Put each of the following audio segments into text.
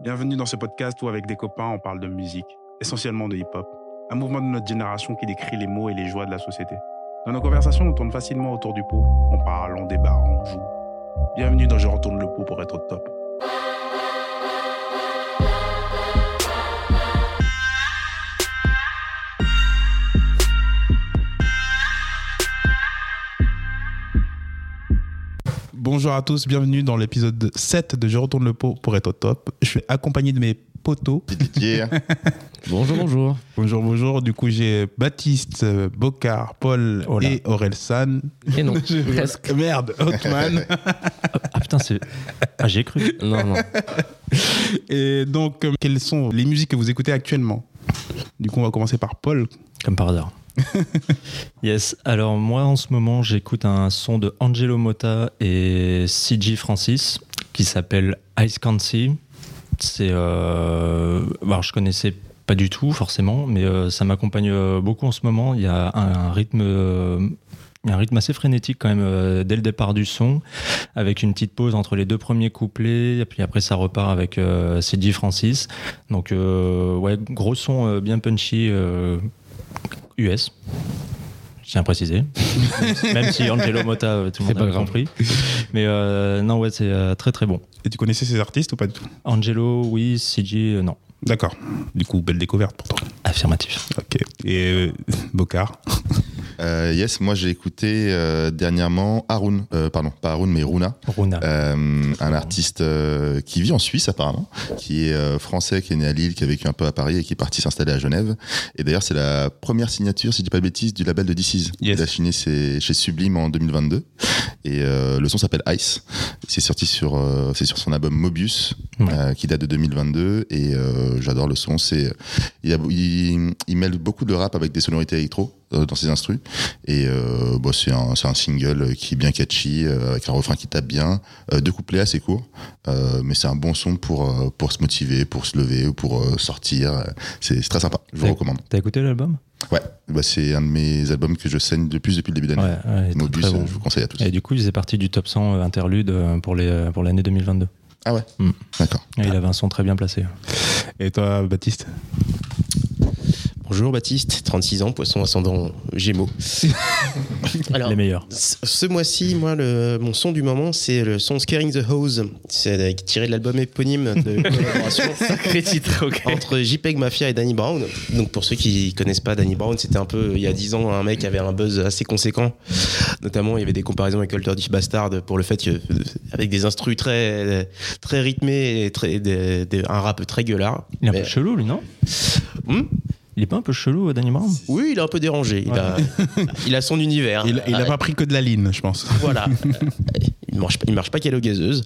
Bienvenue dans ce podcast où avec des copains on parle de musique, essentiellement de hip-hop, un mouvement de notre génération qui décrit les mots et les joies de la société. Dans nos conversations, on tourne facilement autour du pot, on parle, on débat, on joue. Bienvenue dans Je retourne le pot pour être au top. Bonjour à tous, bienvenue dans l'épisode 7 de Je retourne le pot pour être au top. Je suis accompagné de mes potos. Didier. Bonjour, bonjour. Bonjour, bonjour. Du coup, j'ai Baptiste, euh, Bocard, Paul Oh et Aurel San. Et non, presque. Merde, Hotman. Ah putain, c'est. Ah, j'ai cru. Non, non. et donc, euh, quelles sont les musiques que vous écoutez actuellement? Du coup, on va commencer par Paul. Comme par hasard. yes, alors moi en ce moment j'écoute un son de Angelo Motta et CG Francis qui s'appelle Ice Can't See. C'est. Euh... Alors je connaissais pas du tout forcément, mais euh, ça m'accompagne euh, beaucoup en ce moment. Il y a un, un rythme. euh, un rythme assez frénétique quand même euh, dès le départ du son, avec une petite pause entre les deux premiers couplets, et puis après ça repart avec CG Francis. Donc ouais, gros son bien punchy US. Je tiens à préciser. Même si Angelo Motta, euh, tout le C'est monde a compris. Mais euh, non, ouais, c'est euh, très très bon. Et tu connaissais ces artistes ou pas du tout? Angelo, oui, CG, euh, non. D'accord. Du coup, belle découverte pour toi. Affirmatif. Ok. Et euh, Bocard. Euh, yes, moi j'ai écouté euh, dernièrement Haroun, euh, pardon, pas Haroun, mais Runa, Runa. euh, un artiste euh, qui vit en Suisse apparemment, qui est euh, français, qui est né à Lille, qui a vécu un peu à Paris et qui est parti s'installer à Genève. Et d'ailleurs, c'est la première signature, si je dis pas de bêtises, du label de DC's. Yes. Il a signé chez Sublime en 2022. Et euh, le son s'appelle Ice. C'est sorti sur, euh, c'est sur son album Mobius, Ouais. euh, qui date de 2022. Et euh, j'adore le son. C'est, il, a- il, il mêle beaucoup de rap avec des sonorités électro euh, dans ses instrus. Et euh, bon, c'est un, un single qui est bien catchy, euh, avec un refrain qui tape bien, euh, deux couplets assez courts, euh, mais c'est un bon son pour, pour se motiver, pour se lever ou pour sortir. C'est très sympa, je vous recommande. T'as écouté l'album? Ouais, bah, c'est un de mes albums que je saigne de plus depuis le début d'année. Ouais, ouais, il est très, Mobius, très bon. euh, je vous conseille à tous. Et du coup, il faisait partie du top 100 euh, interlude euh, pour les pour l'année 2022. Ah ouais Mm. D'accord. Et il avait un son très bien placé. Et toi, Baptiste? Bonjour Baptiste, 36 ans, poisson ascendant Gémeaux. Alors, Les meilleurs. ce mois-ci, moi, le, mon son du moment, c'est le son Scaring the Hose. C'est tiré de l'album éponyme de collaboration titre, entre JPEG Mafia et Danny Brown. Donc, pour ceux qui connaissent pas Danny Brown, c'était un peu, il y a 10 ans, un mec qui avait un buzz assez conséquent. Notamment, il y avait des comparaisons avec Alter Dish Bastard pour le fait que, euh, avec des instrus très, très rythmés et très, des- des- un rap très gueulard. Il est un peu chelou, lui, non? Hmm? Il est pas un peu chelou, Danny Brown Oui, il est un peu dérangé. Il, Ouais. a, il a son univers. Il, il a Ah, pas pris que de la ligne, je pense. Voilà. il marche, il marche pas qu'à l'eau gazeuse.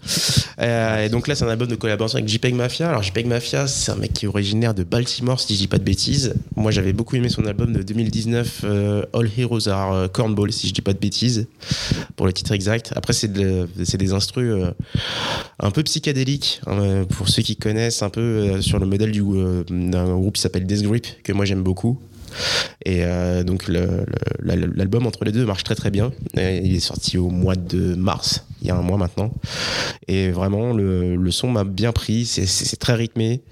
Euh, et donc là, c'est un album de collaboration avec JPEG Mafia. Alors, JPEG Mafia, c'est un mec qui est originaire de Baltimore, si je dis pas de bêtises. Moi, j'avais beaucoup aimé son album de 2019, euh, All Heroes Are euh, Cornball, si je dis pas de bêtises, pour le titre exact. Après, c'est de- c'est des instrus euh, un peu psychédéliques, hein, pour ceux qui connaissent, un peu euh, sur le modèle du, euh, d'un groupe qui s'appelle Death Grip, que moi j'aime beaucoup. Et euh, donc le- le- la- l'album entre les deux marche très très bien. Et il est sorti au mois de mars, il y a un mois maintenant. Et vraiment le, le son m'a bien pris, c'est- très rythmé,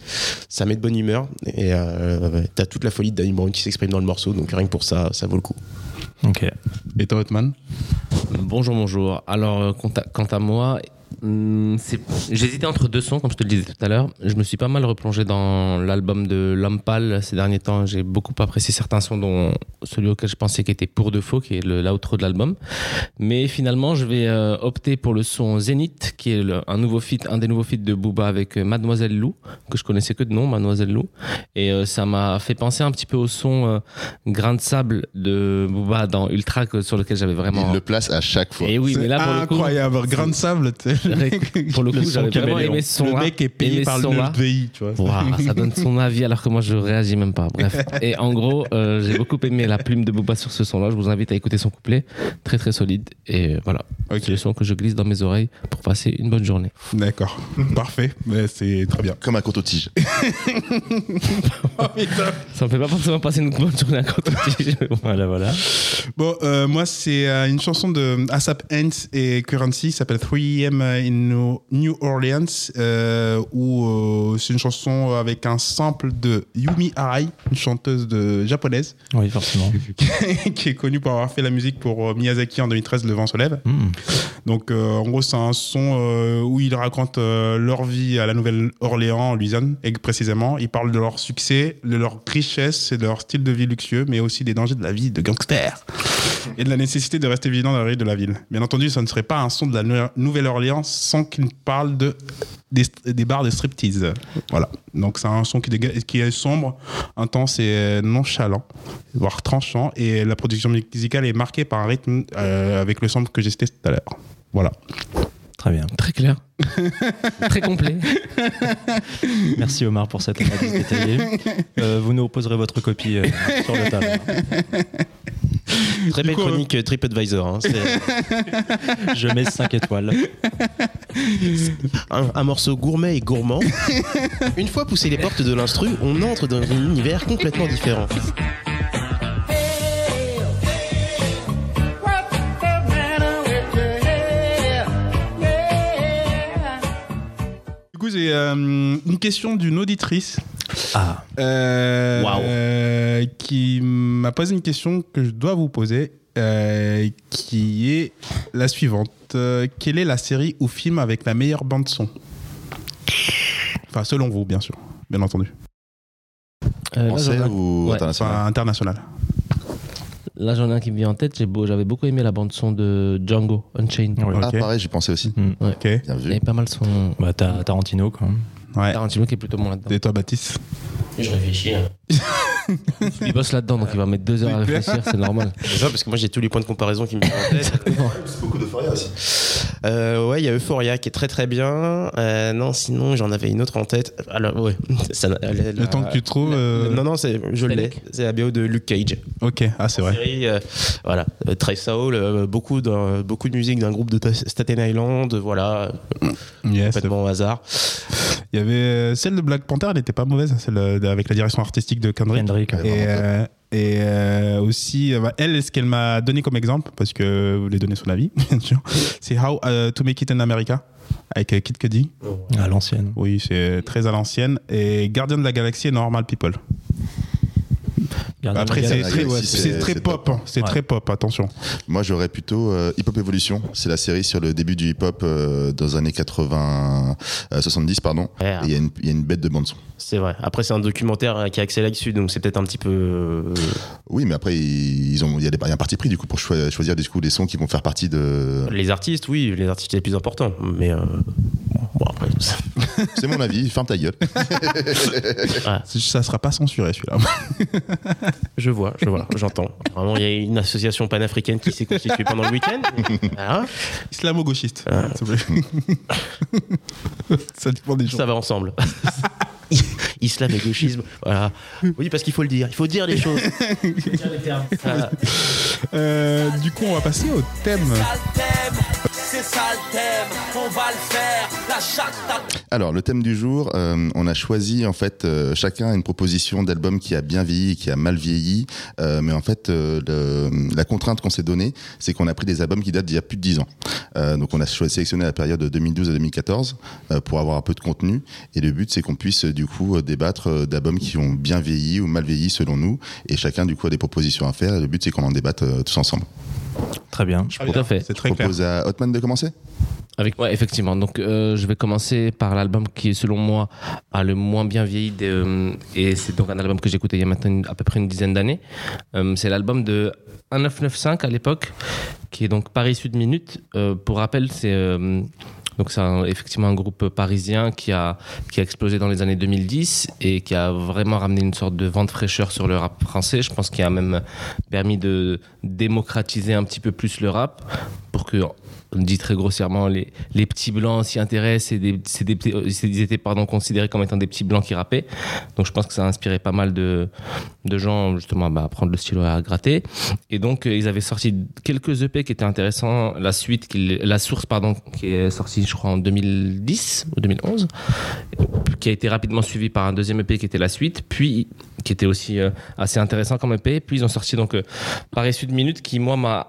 ça met de bonne humeur. Et euh, t'as toute la folie de Danny Brown qui s'exprime dans le morceau, donc rien que pour ça, ça vaut le coup. Ok. Et toi, Hotman Bonjour, bonjour. Alors, quant à, quant à moi, hum, c'est- j'hésitais entre deux sons, comme je te le disais tout à l'heure. Je me suis pas mal replongé dans l'album de L'Homme Pâle ces derniers temps. J'ai beaucoup apprécié certains sons, dont celui auquel je pensais qu'il était pour de faux, qui est le- l'outro de l'album. Mais finalement, je vais euh, opter pour le son Zénith, qui est le- un nouveau feat, un des nouveaux feats de Booba avec euh, Mademoiselle Lou, que je connaissais que de nom, Mademoiselle Lou. Et euh, ça m'a fait penser un petit peu au son euh, Grain de sable de Booba dans Ultra, que- sur lequel j'avais vraiment. Il le place à chaque fois. Et oui, C'est mais là, pour le coup, incroyable. Grain de sable. tu sais. pour le coup, j'avais vraiment aimé ce Le son-là. mec est payé par le pays, tu vois. Ça donne son avis alors que moi je réagis même pas. Bref. Et en gros, euh, j'ai beaucoup aimé la plume de Booba sur ce son-là. Je vous invite à écouter son couplet. Très très solide. Et voilà. Ok. C'est le son que je glisse dans mes oreilles pour passer une bonne journée. D'accord. Parfait. C'est très bien. Comme un coton-tige. Ça me fait pas forcément passer une bonne journée à côté. voilà, voilà. Bon, euh, moi, c'est euh, une chanson de ASAP Ants et Currency, qui s'appelle 3M euh, in New Orleans, euh, où euh, c'est une chanson avec un sample de Yumi Arai, une chanteuse de, japonaise, Oui, forcément. qui est connue pour avoir fait la musique pour euh, Miyazaki en 2013, Le vent se lève. Hmm. Donc, euh, en gros, c'est un son euh, où ils racontent euh, leur vie à la Nouvelle-Orléans, en Louisiane, et précisément. Ils parlent de leur succès, de leur richesse et de leur style de vie luxueux, mais aussi des dangers de la vie de gangster et de la nécessité de rester vigilant dans la rue de la ville. Bien entendu, ça ne serait pas un son de la Nou- Sans qu'il parle de, des, des bars de striptease. Voilà. Donc, c'est un son qui, est sombre, intense et euh, nonchalant, voire tranchant, et la production musicale est marquée par un rythme euh, avec le sample que j'ai cité tout à l'heure. Voilà. Très bien. Très clair. Très complet. Merci Omar pour cette analyse détaillée. Euh, vous nous reposerez votre copie euh, sur le table. Très belle coup, chronique euh, TripAdvisor. hein. C'est Je mets 5 étoiles. un, un morceau gourmet et gourmand. Une fois poussé les portes de l'instru, on entre dans un univers complètement différent. Du coup, j'ai euh, une question d'une auditrice Ah, euh, Waouh. euh, qui m'a posé une question que je dois vous poser, euh, qui est la suivante. Euh, quelle est la série ou film avec la meilleure bande son Enfin, selon vous, bien sûr, bien entendu. Euh, là, Français ai- ou Ouais. international? Enfin, international. là, j'en ai un qui me vient en tête. J'ai beau- J'avais beaucoup aimé la bande-son de Django Unchained. oui. Ah, pareil, j'y pensais aussi. Ok. Bien Il y vu. avait pas mal son. bah, t'as Tarantino quand même. Ouais. Tarantino qui est plutôt bon là-dedans. Et toi, Baptiste? Je réfléchis. hein. Il bosse là-dedans, donc il va mettre deux heures à réfléchir, c'est normal. C'est ça, parce que moi j'ai tous les points de comparaison qui me viennent en tête. beaucoup de aussi. Euh, ouais, il y a Euphoria qui est très très bien. Euh, non, sinon j'en avais une autre en tête. Alors, ouais. Ça, la- la- Le temps que tu trouves. euh, Non, non, c'est, je l'ai. C'est la BO de Luke Cage. Ok, ah, c'est vrai. Série, euh, voilà, soul, euh, beaucoup, de, beaucoup de musique d'un groupe de Ta- Staten Island, voilà, Yes. complètement au hasard. Il y avait celle de Black Panther, elle n'était pas mauvaise, celle euh, avec la direction artistique de Kendrick. Kendrick. Et, euh, et euh, aussi, euh, bah, elle, ce qu'elle m'a donné comme exemple, parce que vous voulez donner son avis, bien sûr, c'est How euh, to Make It in America, avec Kid Cudi. À l'ancienne. Oui, c'est très à l'ancienne. Et Gardien de la Galaxie et Normal People. Gardien de Après, c'est très, ouais, c'est c'est- très c'est pop, c'est Ouais. très pop, attention. Moi, j'aurais plutôt euh, Hip Hop Evolution. C'est la série sur le début du hip hop euh, dans les années 80, euh, 70, pardon. Ouais, il y, a une- il y a une bête de bande son. c'est vrai. Après, c'est un documentaire euh, qui est axé là-dessus, donc c'est peut-être un petit peu. Oui, mais après, ils ont, il y, a des- il y a un parti pris du coup pour choi- choisir du coup des sons qui vont faire partie de. Les artistes, oui, les artistes les plus importants, mais. euh, bon, C'est mon avis. Ferme ta gueule. Ça sera pas censuré celui-là. je vois, je vois, j'entends. Vraiment, il y a une association panafricaine qui s'est constituée pendant le week-end. Voilà, Islamo-gauchiste. Ah. s'il vous plaît. ça dépend des gens. ça va ensemble. Islam et gauchisme, voilà. Oui, parce qu'il faut le dire, il faut dire les choses. Euh, du coup, on va passer au thème. C'est ça le thème, on va le faire, la chatte Alors, le thème du jour, euh, on a choisi en fait euh, chacun une proposition d'album qui a bien vieilli et qui a mal vieilli. Euh, mais en fait, euh, le- la contrainte qu'on s'est donnée, c'est qu'on a pris des albums qui datent d'il y a plus de 10 ans. Euh, donc, on a choisi sélectionné la période de 2012 à 2014 euh, pour avoir un peu de contenu. Et le but, c'est qu'on puisse du coup débattre euh, d'albums qui ont bien vieilli ou mal vieilli selon nous. Et chacun du coup a des propositions à faire. Et le but, c'est qu'on en débatte euh, tous ensemble. Très bien. Tout à fait. C'est Je très clair. propose à Hotman de commencer. Avec, ouais, effectivement. Donc, euh, je vais commencer par l'album qui, selon moi, a le moins bien vieilli. de- euh, et c'est donc un album que j'ai écouté il y a maintenant une- à peu près une dizaine d'années. Euh, c'est l'album de 1995 à l'époque, qui est donc Paris Sud Minute. Euh, pour rappel, c'est. Donc c'est effectivement un groupe parisien qui a, qui a explosé dans les années 2010 et qui a vraiment ramené une sorte de vent de fraîcheur sur le rap français. Je pense qu'il a même permis de démocratiser un petit peu plus le rap pour que on dit très grossièrement, les, les petits blancs s'y intéressent des, c'est des, petits- euh, ils étaient pardon, considérés comme étant des petits blancs qui rappaient. Donc je pense que ça a inspiré pas mal de, de gens justement bah, à prendre le stylo et à gratter. Et donc euh, ils avaient sorti quelques EP qui étaient intéressants. La suite, la source pardon, qui est sortie je crois en 2010 ou 2011, qui a été rapidement suivi par un deuxième EP qui était la suite, puis qui était aussi euh, assez intéressant comme EP. Puis ils ont sorti donc Paris Sud Minute qui moi m'a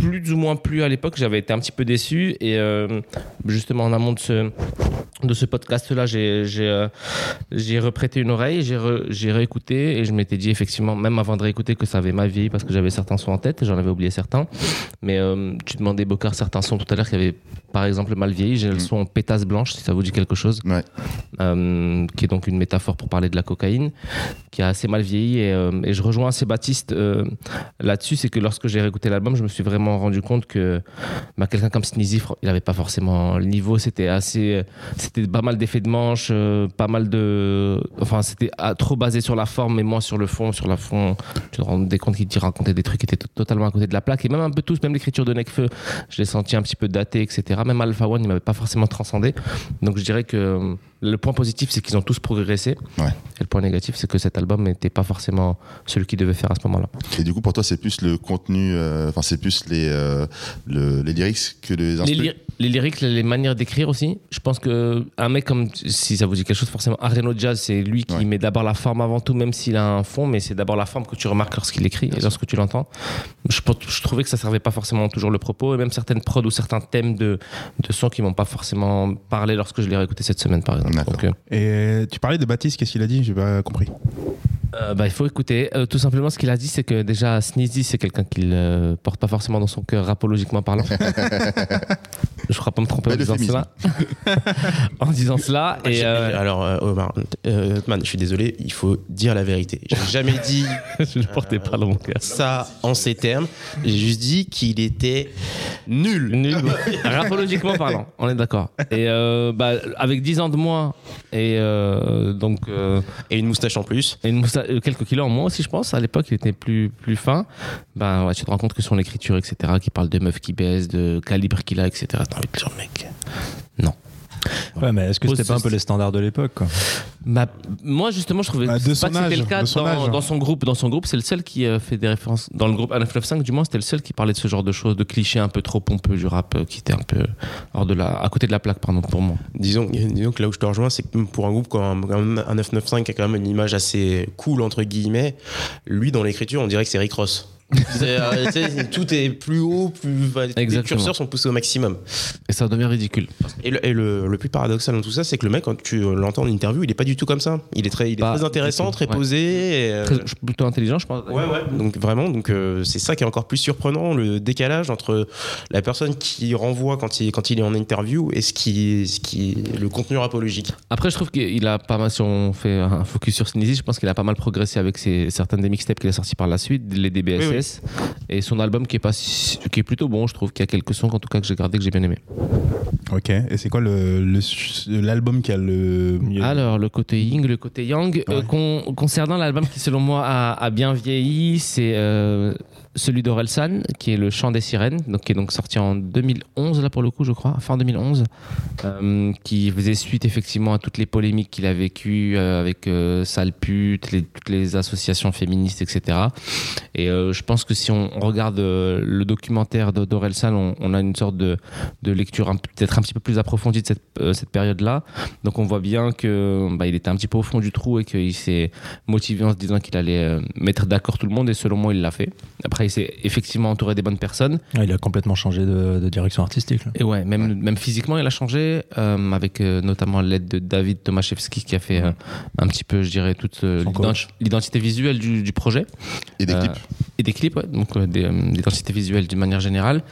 plus ou moins plu à l'époque. J'avais été un petit peu déçu. Et euh, justement, en amont de ce, de ce podcast-là, j'ai j'ai, euh, j'ai reprêté une oreille, j'ai réécouté et je m'étais dit effectivement, même avant de réécouter, que ça avait mal vieilli parce que j'avais certains sons en tête j'en avais oublié certains. Mais euh, tu demandais, Bocard, certains sons tout à l'heure qui avaient par exemple mal vieilli. J'ai le Mhm. son Pétasse Blanche, si ça vous dit quelque chose, Ouais. euh, qui est donc une métaphore pour parler de la cocaïne, qui a assez mal vieilli. Et, et je rejoins assez Baptiste là-dessus, c'est que lorsque j'ai réécouté l'album, je me suis vraiment rendu compte que bah, quelqu'un comme Sneezy, il n'avait pas forcément le niveau. C'était assez, c'était pas mal d'effets de manche, euh, pas mal de, enfin c'était ah, trop basé sur la forme et moins sur le fond. Sur la fond, tu te rendais compte qu'il racontait des trucs qui étaient to- totalement à côté de la plaque et même un peu tous, même l'écriture de Necfeu, je l'ai senti un petit peu daté, etc. Même Alpha One, il m'avait pas forcément transcendé. Donc je dirais que le point positif, c'est qu'ils ont tous progressé. Ouais. Et le point négatif, c'est que cet album n'était pas forcément celui qu'il devait faire à ce moment-là. Et du coup, pour toi, c'est plus le contenu, euh, enfin, c'est plus les, euh, le- les lyrics que les Les, instruments. ly- les lyrics, les manières d'écrire aussi. Je pense que un mec comme, si ça vous dit quelque chose, forcément, Areno Jazz, c'est lui qui Ouais. met d'abord la forme avant tout, même s'il a un fond, mais c'est d'abord la forme que tu remarques lorsqu'il écrit et lorsque tu l'entends. Je, je trouvais que ça servait pas forcément toujours le propos, et même certaines prods ou certains thèmes de, de sons qui m'ont pas forcément parlé lorsque je l'ai réécouté cette semaine, par exemple. D'accord. Donc, euh, Et tu parlais de Baptiste, qu'est-ce qu'il a dit J'ai pas compris. Euh, bah, il faut écouter. Euh, tout simplement, ce qu'il a dit, c'est que déjà, Sneezy, c'est quelqu'un qu'il ne porte pas forcément dans son cœur rapologiquement parlant. je ne crois pas me tromper en Bel disant cela. en disant cela. Et, euh, Alors, euh, Omar, euh, Hotman, je suis désolé, il faut dire la vérité. J'ai jamais dit je ne portais pas dans mon cœur. ça en ces termes. J'ai juste dit qu'il était nul. Nul. Rapologiquement parlant, on est d'accord. Et euh, bah, avec 10 ans de moins et euh, donc euh, Et une moustache en plus. et une moustache- euh, quelques kilos en moins aussi, je pense. À l'époque, il était plus, plus fin. Ben, ouais, tu te rends compte que son écriture, etc., qui parle de meufs qui baissent, de calibre qu'il a, etc. Mec. Ouais, mais est-ce que c'était pas un peu les standards de l'époque Bah, moi, justement, je trouvais Bah, de pas son que c'était le cas son dans, dans son groupe. Dans son groupe, c'est le seul qui euh, fait des références. Dans le groupe 995, du moins, c'était le seul qui parlait de ce genre de choses, de clichés un peu trop pompeux du rap, euh, qui était un peu hors de la, à côté de la plaque, pardon, pour moi. Disons, disons que là où je te rejoins, c'est que pour un groupe comme comme un 995 qui a quand même une image assez cool, entre guillemets, lui, dans l'écriture, on dirait que c'est Rick Ross. Euh, tout est plus haut, plus, les curseurs sont poussés au maximum. Et ça devient ridicule. Et, le, et le- le plus paradoxal dans tout ça, c'est que le mec, quand tu l'entends en interview, il est pas du tout comme ça. Il est très, il est Pas très intéressant, très ouais. posé. et, euh, Très- plutôt intelligent, je pense. Ouais, ouais. Donc vraiment, donc euh, c'est ça qui est encore plus surprenant, le décalage entre la personne qui renvoie quand il, quand il est en interview et ce qui, ce qui le contenu rapologique. Après, je trouve qu'il a pas mal, si on fait un focus sur Sneezy, je pense qu'il a pas mal progressé avec ses, certaines des mixtapes qu'il a sortis par la suite, les DBSS, et son album qui est, pas, qui est plutôt bon, je trouve, qu'il y a quelques sons, en tout cas, que j'ai gardé, que j'ai bien aimé. Ok. Et c'est quoi le- le- l'album qui a le mieux? Alors, le côté yin, le côté yang. Euh, con- concernant l'album qui, selon moi, a, a bien vieilli, c'est euh, celui d'Orelsan, qui est Le Chant des Sirènes, donc, qui est donc sorti en 2011, là pour le coup, je crois, fin 2011, euh, qui faisait suite effectivement à toutes les polémiques qu'il a vécues euh, avec euh, Sale toutes les associations féministes, etc. Et euh, je pense que si on, regarde le documentaire d'Orelsan, on, a une sorte de, lecture peut-être un petit peu plus approfondie de cette, période-là. Donc on voit bien que bah, il était un petit peu au fond du trou et qu'il s'est motivé en se disant qu'il allait mettre d'accord tout le monde et selon moi il l'a fait. Après il s'est effectivement entouré des bonnes personnes Ah, Il a complètement changé de, de direction artistique. là. et ouais même, même physiquement il a changé euh, avec euh, notamment l'aide de David Tomaszewski qui a fait euh, un petit peu je dirais toute euh, l'identité visuelle du, du projet Et des Euh, clips. et des clips, ouais, donc euh, des, euh, l'identité visuelle d'une manière générale.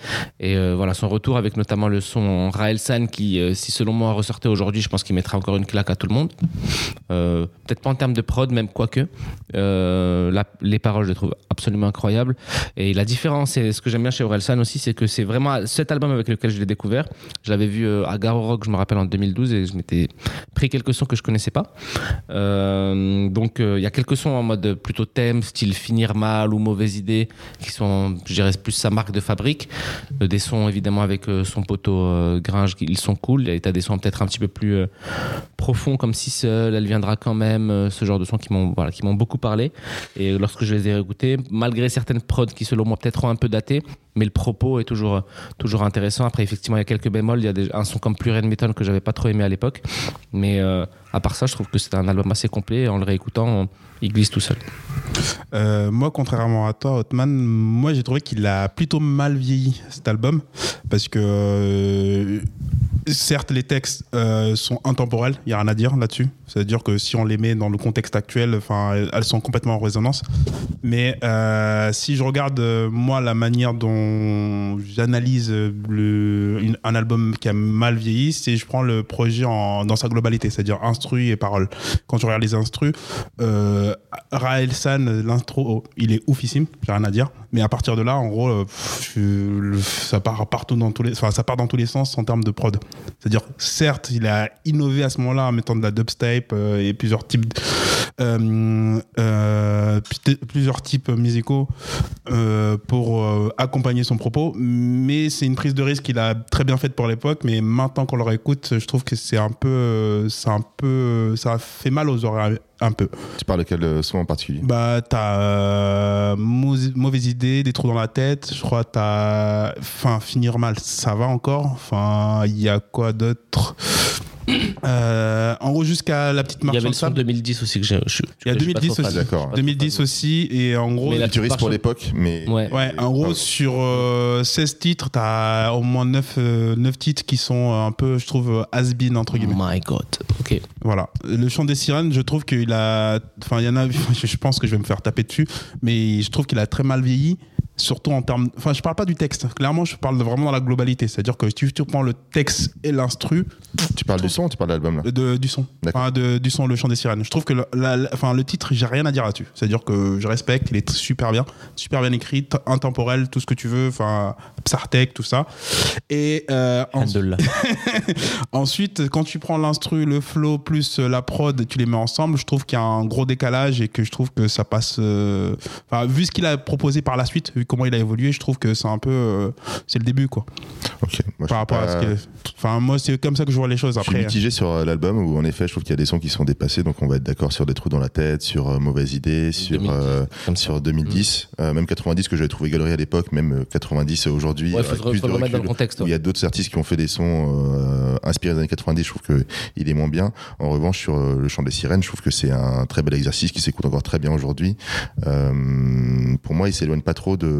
Et euh, voilà, son retour avec notamment le son Raël San qui, euh, si selon moi ressortait aujourd'hui, je pense qu'il mettra encore une claque à tout le monde. Euh, Peut-être pas en termes de prod, même quoique. Euh, la- les paroles, je les trouve absolument incroyables. Et la différence, et ce que j'aime bien chez Orelsan aussi, c'est que c'est vraiment cet album avec lequel je l'ai découvert. Je l'avais vu euh, à Garo Rock, je me rappelle, en 2012, et je m'étais pris quelques sons que je connaissais pas. Euh, donc euh, il y a quelques sons en mode plutôt thème, style finir mal ou mauvaise idée, qui sont, je dirais, plus sa marque de fabrique. Des sons évidemment avec son poteau Gringe, ils sont cool. Et t'as des sons peut-être un petit peu plus profonds comme Si seul, elle viendra quand même, ce genre de sons qui m'ont voilà, beaucoup parlé. Et lorsque je les ai réécoutés, malgré certaines prods qui selon moi peut-être ont un peu daté, mais le propos est toujours, toujours intéressant. Après, effectivement, il y a quelques bémols. Il y a un son comme Red Metal que j'avais pas trop aimé à l'époque. Mais euh, à part ça, je trouve que c'est un album assez complet. Et en le réécoutant, il glisse tout seul. Euh, moi, contrairement à toi, Hotman, moi j'ai trouvé qu'il a plutôt mal vieilli cet album parce que euh, certes les textes euh, sont intemporels, il y a rien à dire là-dessus. C'est-à-dire que si on les met dans le contexte actuel, enfin elles- sont complètement en résonance. Mais si je regarde moi la manière dont j'analyse un album qui a mal vieilli, c'est je prends le projet dans sa globalité, c'est-à-dire instru et parole. Quand je regarde les instrus, euh, Raël San, l'intro, oh, il est oufissime, j'ai rien à dire. Mais à partir de là, en gros, euh, ça part partout dans tous les, ça part dans tous les sens en termes de prod. C'est-à-dire, certes, il a innové à ce moment-là en mettant de la dubstep euh, et plusieurs types, euh, pl- plusieurs types musicaux pour accompagner son propos. Mais c'est une prise de risque qu'il a très bien faite pour l'époque. Mais maintenant qu'on le réécoute, je trouve que c'est un peu, c'est un peu, ça fait mal aux oreilles un peu. Tu parles de quel euh, son en particulier? Bah, t'as euh, mau- mauvaise idée, des trous dans la tête. Je crois t'as. Enfin, finir mal, ça va encore? Enfin, il y a quoi d'autre? Euh, En gros, jusqu'à la petite Il marche y avait le son sable. 2010 aussi que j'ai. je- Il y a je suis pas 2010 trop fan. aussi. D'accord. 2010 aussi. Et en gros. Mais la- Futuriste pour l'époque, mais Ouais. Ouais, en gros, sur euh, 16 titres, t'as au moins 9, euh, 9 titres qui sont euh, un peu, je trouve, has-been, entre Oh guillemets. my god. Ok. Voilà. Le chant des sirènes, je trouve qu'il a. Enfin, il y en a. Je pense que je vais me faire taper dessus, mais je trouve qu'il a très mal vieilli. Surtout en termes. Enfin, je parle pas du texte. Clairement, je parle vraiment dans la globalité. C'est-à-dire que si tu, tu prends le texte et l'instru tu parles du son ou tu parles de l'album là de, du son. Enfin, de- du son, le chant des sirènes. Je trouve que le, la- la- enfin, le titre, j'ai rien à dire là-dessus. C'est-à-dire que je respecte, il est super bien. Super bien écrit, intemporel, tout ce que tu veux. Enfin, Psartec, tout ça. Et euh, en- Handle. Ensuite, quand tu prends l'instru, le flow plus euh, la prod, tu les mets ensemble, je trouve qu'il y a un gros décalage et que je trouve que ça passe. euh, Enfin, vu ce qu'il a proposé par la suite, vu comment il a évolué, je trouve que c'est un peu. euh, C'est le début, quoi. Ok. Moi, Par rapport à ce qu'il Enfin, moi, c'est comme ça que je vois les choses Je suis après. mitigé sur euh, l'album où en effet je trouve qu'il y a des sons qui sont dépassés donc on va être d'accord sur des trous dans la tête, sur euh, mauvaise idée, sur 2010, euh, comme ça. sur 2010, euh, même 90 que j'avais trouvé galerie à l'époque, même euh, 90 aujourd'hui. Ouais, faut, faut de remettre dans le contexte. où il y a d'autres artistes qui ont fait des sons euh, inspirés des années 90, je trouve que il est moins bien. En revanche, sur euh, le chant des sirènes, je trouve que c'est un très bel exercice qui s'écoute encore très bien aujourd'hui. Euh, pour moi, il s'éloigne pas trop de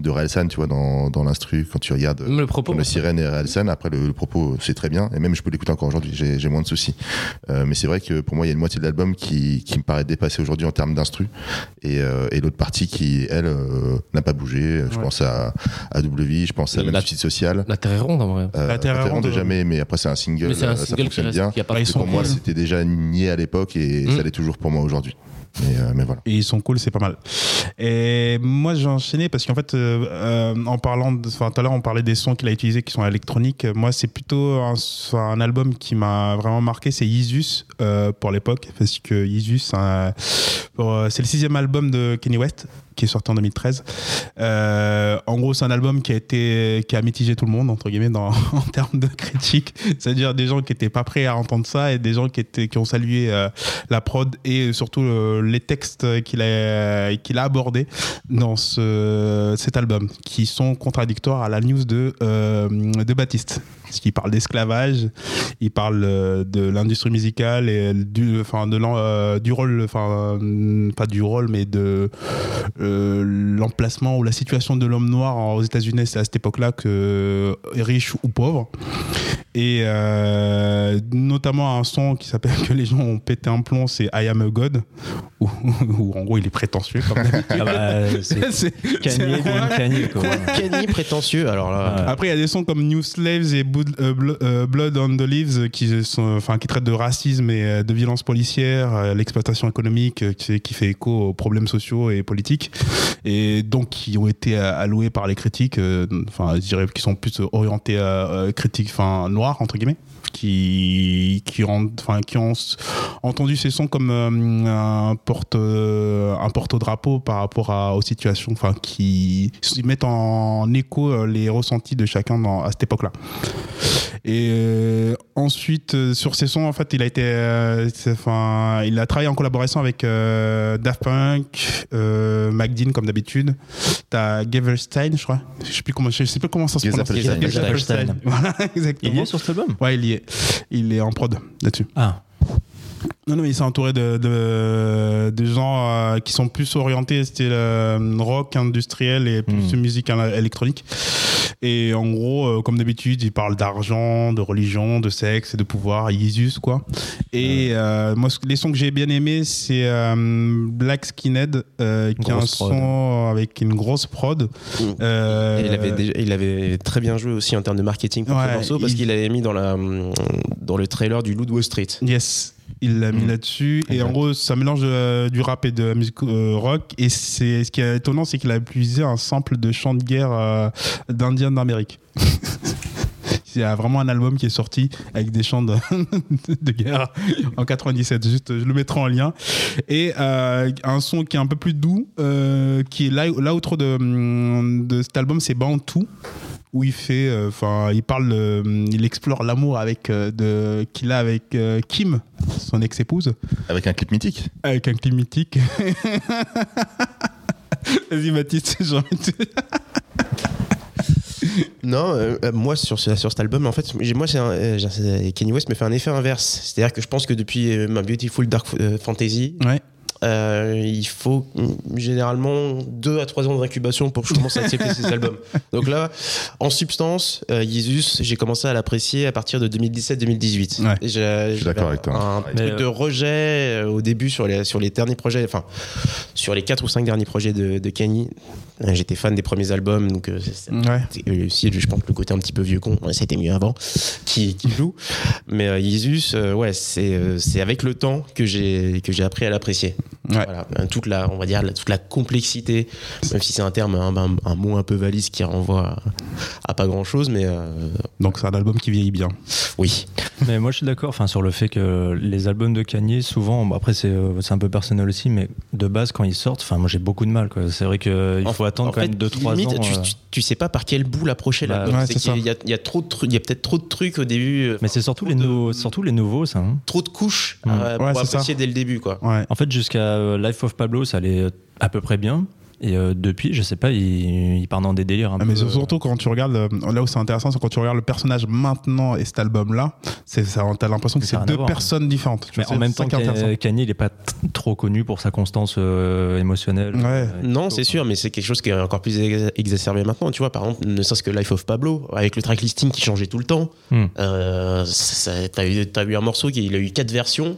de Relsan, tu vois, dans, dans l'instru quand tu regardes. Le propos. Le sirène et Relsan, après le, le propos c'est très bien et même je peux l'écouter encore aujourd'hui, j'ai j'ai moins de soucis. Euh, mais c'est vrai que pour moi il y a une moitié de l'album qui, qui me paraît dépassée aujourd'hui en termes d'instru et, euh, et l'autre partie qui elle euh, n'a pas bougé. Je Ouais. pense à à W, je pense à même La- Suicide Social. La Terre est ronde en vrai. Euh, La Terre est Terre ronde, Ronde, jamais, mais après c'est un single, Mais c'est un ça single qui fonctionne reste. bien. Qui a pas Bah, de Pour moi c'était déjà nié à l'époque et Mm. ça l'est toujours pour moi aujourd'hui. Euh, mais voilà. Et ils sont cool, c'est pas mal. Et moi, j'ai enchaîné parce qu'en fait, euh, euh, en parlant, enfin, tout à l'heure, on parlait des sons qu'il a utilisés qui sont électroniques. Moi, c'est plutôt un, un album qui m'a vraiment marqué, c'est Yeezus euh, pour l'époque, parce que Yeezus, c'est euh, le sixième album de Kanye West qui est sorti en 2013. Euh, en gros, c'est un album qui a été, qui a mitigé tout le monde entre guillemets en termes de critique. C'est-à-dire des gens qui étaient pas prêts à entendre ça et des gens qui étaient, qui ont salué euh, la prod et surtout euh, les textes qu'il a, qu'il a abordés dans ce, cet album, qui sont contradictoires à la news de, de Baptiste. Parce qu'il parle d'esclavage, il parle de l'industrie musicale et du, enfin, de du rôle, enfin, pas du rôle, mais de euh, l'emplacement ou la situation de l'homme noir aux États-Unis, c'est à cette époque-là que euh, riche ou pauvre. Et euh, notamment un son qui s'appelle que les gens ont pété un plomb, c'est I Am a God, où, où en gros il est prétentieux comme d'habitude. Ah bah, c'est Kanye Kanye, prétentieux. Alors là. Ouais. Après, il y a des sons comme New Slaves et Blood, euh, euh, Blood on the Leaves qui, sont, enfin, qui traitent de racisme et de violence policière, l'exploitation économique qui, qui fait écho aux problèmes sociaux et politiques, et donc qui ont été alloués par les critiques, enfin, je dirais qui sont plus orientés à critiques, enfin, noirs entre guillemets qui qui ont enfin qui ont entendu ces sons comme euh, un porte euh, un porte-drapeau par rapport à, aux situations enfin qui mettent en écho euh, les ressentis de chacun dans, à cette époque-là. Et ensuite, sur ces sons, en fait, il a été, enfin, il a travaillé en collaboration avec euh, Daft Punk, euh, McDean comme d'habitude. T'as Gaverstein, je crois. Je sais plus comment, je sais plus comment ça se prononce. Voilà, exactement. Sur cet album? Ouais, il y est. Il est en prod là-dessus. Ah, Non, non, mais il s'est entouré de, de, de gens euh, qui sont plus orientés style euh, rock industriel et plus Mm. musique éle- électronique. Et en gros, euh, comme d'habitude, il parle d'argent, de religion, de sexe et de pouvoir, Isus, quoi. Et euh, moi, les sons que j'ai bien aimés, c'est euh, Black Skinhead, euh, qui est un Grosse prod. son avec une grosse prod. Mm. Euh, Et il, avait déjà- il avait très bien joué aussi en termes de marketing pour Ouais, ce morceau parce il- qu'il avait mis dans, la, dans le trailer du Loup de Wall Street. Yes, il l'a mis Mm. là-dessus. Et en gros, ça mélange euh, du rap et de la musique euh, rock. Et c'est ce qui est étonnant, c'est qu'il a utilisé un sample de chant de guerre euh, d'Indiens d'Amérique. Il y a vraiment un album qui est sorti avec des chants de, de guerre en 97. Juste, je le mettrai en lien. Et euh, un son qui est un peu plus doux, euh, qui est l'outro de, de cet album, c'est 2 où il fait, euh, enfin, il parle, de- il explore l'amour avec euh, de qu'il a avec euh, Kim, son ex-épouse, Avec un clip mythique. avec un clip mythique. Vas-y Baptiste, j'ai envie de- Non, euh, euh, moi sur, ce- sur cet album, en fait, moi euh, Kanye West me fait un effet inverse. C'est-à-dire que je pense que depuis euh, ma Beautiful Dark euh, Fantasy, Ouais. Euh, il faut généralement deux à trois ans d'incubation pour que je commence à accepter ces albums. Donc là, en substance, euh, Yeezus, j'ai commencé à l'apprécier à partir de 2017-2018. Ouais. Je suis d'accord avec toi. Un Mais, truc de rejet euh, au début sur les, sur les derniers projets, enfin sur les quatre ou cinq derniers projets de, de Kanye. Euh, J'étais fan des premiers albums, donc euh, Ouais. aussi, je pense, le côté un petit peu vieux con, ouais, c'était mieux avant, qui, qui joue. Mais euh, euh, ouais, c'est euh, c'est avec le temps que j'ai que j'ai appris à l'apprécier. Ouais. Voilà, Euh, toute la, on va dire, toute la complexité, même si c'est un terme, un, un- un mot un peu valise qui renvoie à, à pas grand chose, mais euh, Donc c'est un album qui vieillit bien. oui. mais moi je suis d'accord enfin, sur le fait que les albums de Kanye, souvent, bon, après c'est euh, c'est un peu personnel aussi, mais de base quand ils sortent, enfin moi j'ai beaucoup de mal. quoi. C'est vrai qu'il faut attendre en quand fait, même 2-3 limite, ans. Tu, euh, tu, tu sais pas par quel bout l'approcher Bah, l'album. ouais, C'est c'est qu'il y a- il y a, trop de trucs, il y a peut-être trop de trucs au début. Mais c'est surtout, les de- nouveaux- surtout les nouveaux, ça. hein. trop de couches Mm. euh, pour ça. apprécier dès le début, quoi. Ouais. En fait, jusqu'à euh, Life of Pablo, ça allait euh, à peu près bien. Et euh, depuis, je sais pas, il, il part dans des délires un Ah, peu. mais surtout quand tu regardes, là où c'est intéressant, c'est quand tu regardes le personnage maintenant et cet album-là, c'est ça, t'as l'impression que c'est deux voir. personnes différentes. Tu Mais vois, en même temps. Kanye, Kanye, il est pas t- trop connu pour sa constance euh, émotionnelle. Ouais. Euh, Non, c'est sûr, mais c'est quelque chose qui est encore plus exa- exacerbé maintenant. Tu vois, par exemple, ne serait-ce que Life of Pablo, avec le track listing qui changeait tout le temps. Hmm. Euh, ça- ça- T'as eu, t'as eu un morceau qui il a eu quatre versions.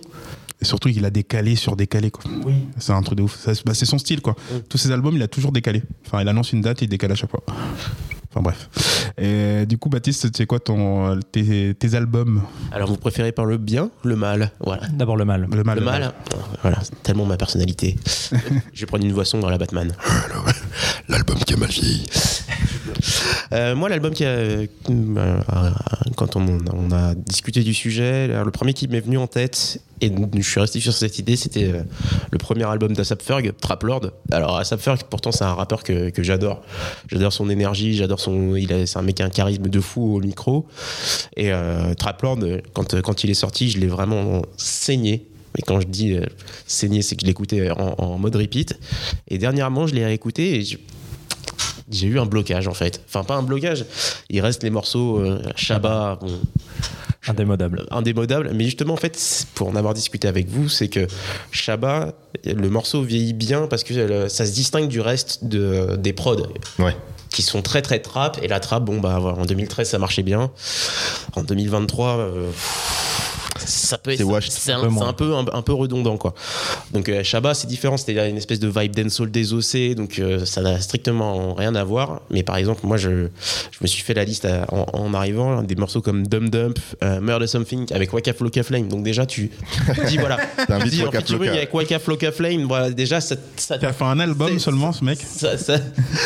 Et surtout qu'il a décalé sur décalé. quoi. Oui. C'est un truc de ouf. Bah, c'est son style quoi. Tous ses albums, il a toujours décalé. Enfin, il annonce une date et il décale à chaque fois. Enfin bref. Et du coup, Baptiste, c'est quoi ton, tes, tes albums? Alors, vous préférez par le bien, le mal? Voilà. D'abord le mal. Le mal. le mal, euh, voilà, c'est tellement ma personnalité. Je vais prendre une voix sombre dans la Batman. L'album qui a mal vieilli. Euh, moi, l'album qui a. euh, quand on, on a discuté du sujet, le premier qui m'est venu en tête, et je suis resté sur cette idée, c'était le premier album d'Asap Ferg, Trap Lord. Alors, Asap Ferg, pourtant, c'est un rappeur que, que j'adore. J'adore son énergie, j'adore son. il a- C'est un mec qui a un charisme de fou au micro. Et euh, Trap Lord, quand, quand il est sorti, je l'ai vraiment saigné. Et quand je dis euh, saigné, c'est que je l'écoutais en, en mode repeat. Et dernièrement, je l'ai réécouté et je- j'ai eu un blocage en fait. Enfin, pas un blocage. Il reste les morceaux euh, Shabba, bon, Indémodable. indémodables. Mais justement, en fait, pour en avoir discuté avec vous, c'est que Shabba, le morceau vieillit bien parce que euh, ça se distingue du reste de, des prods. Ouais. Qui sont très très trap. Et la trap, bon, bah, en 2013, ça marchait bien. En 2023, euh, ça peut être C'est un, Un peu un peu un, un peu redondant quoi. Donc euh, Shabba c'est différent. C'était une espèce de vibe dancehall désossé donc euh, ça n'a strictement rien à voir. Mais par exemple moi je, je me suis fait la liste à- en, en arrivant des morceaux comme Dum Dump euh, Murder Something avec Waka Flocka Flame. Donc déjà tu tu dis voilà. Tu dis en Waka featuring Flocka. avec Waka Flocka Flame. Voilà, déjà ça, ça a fait un album seulement, ce mec. ça, ça,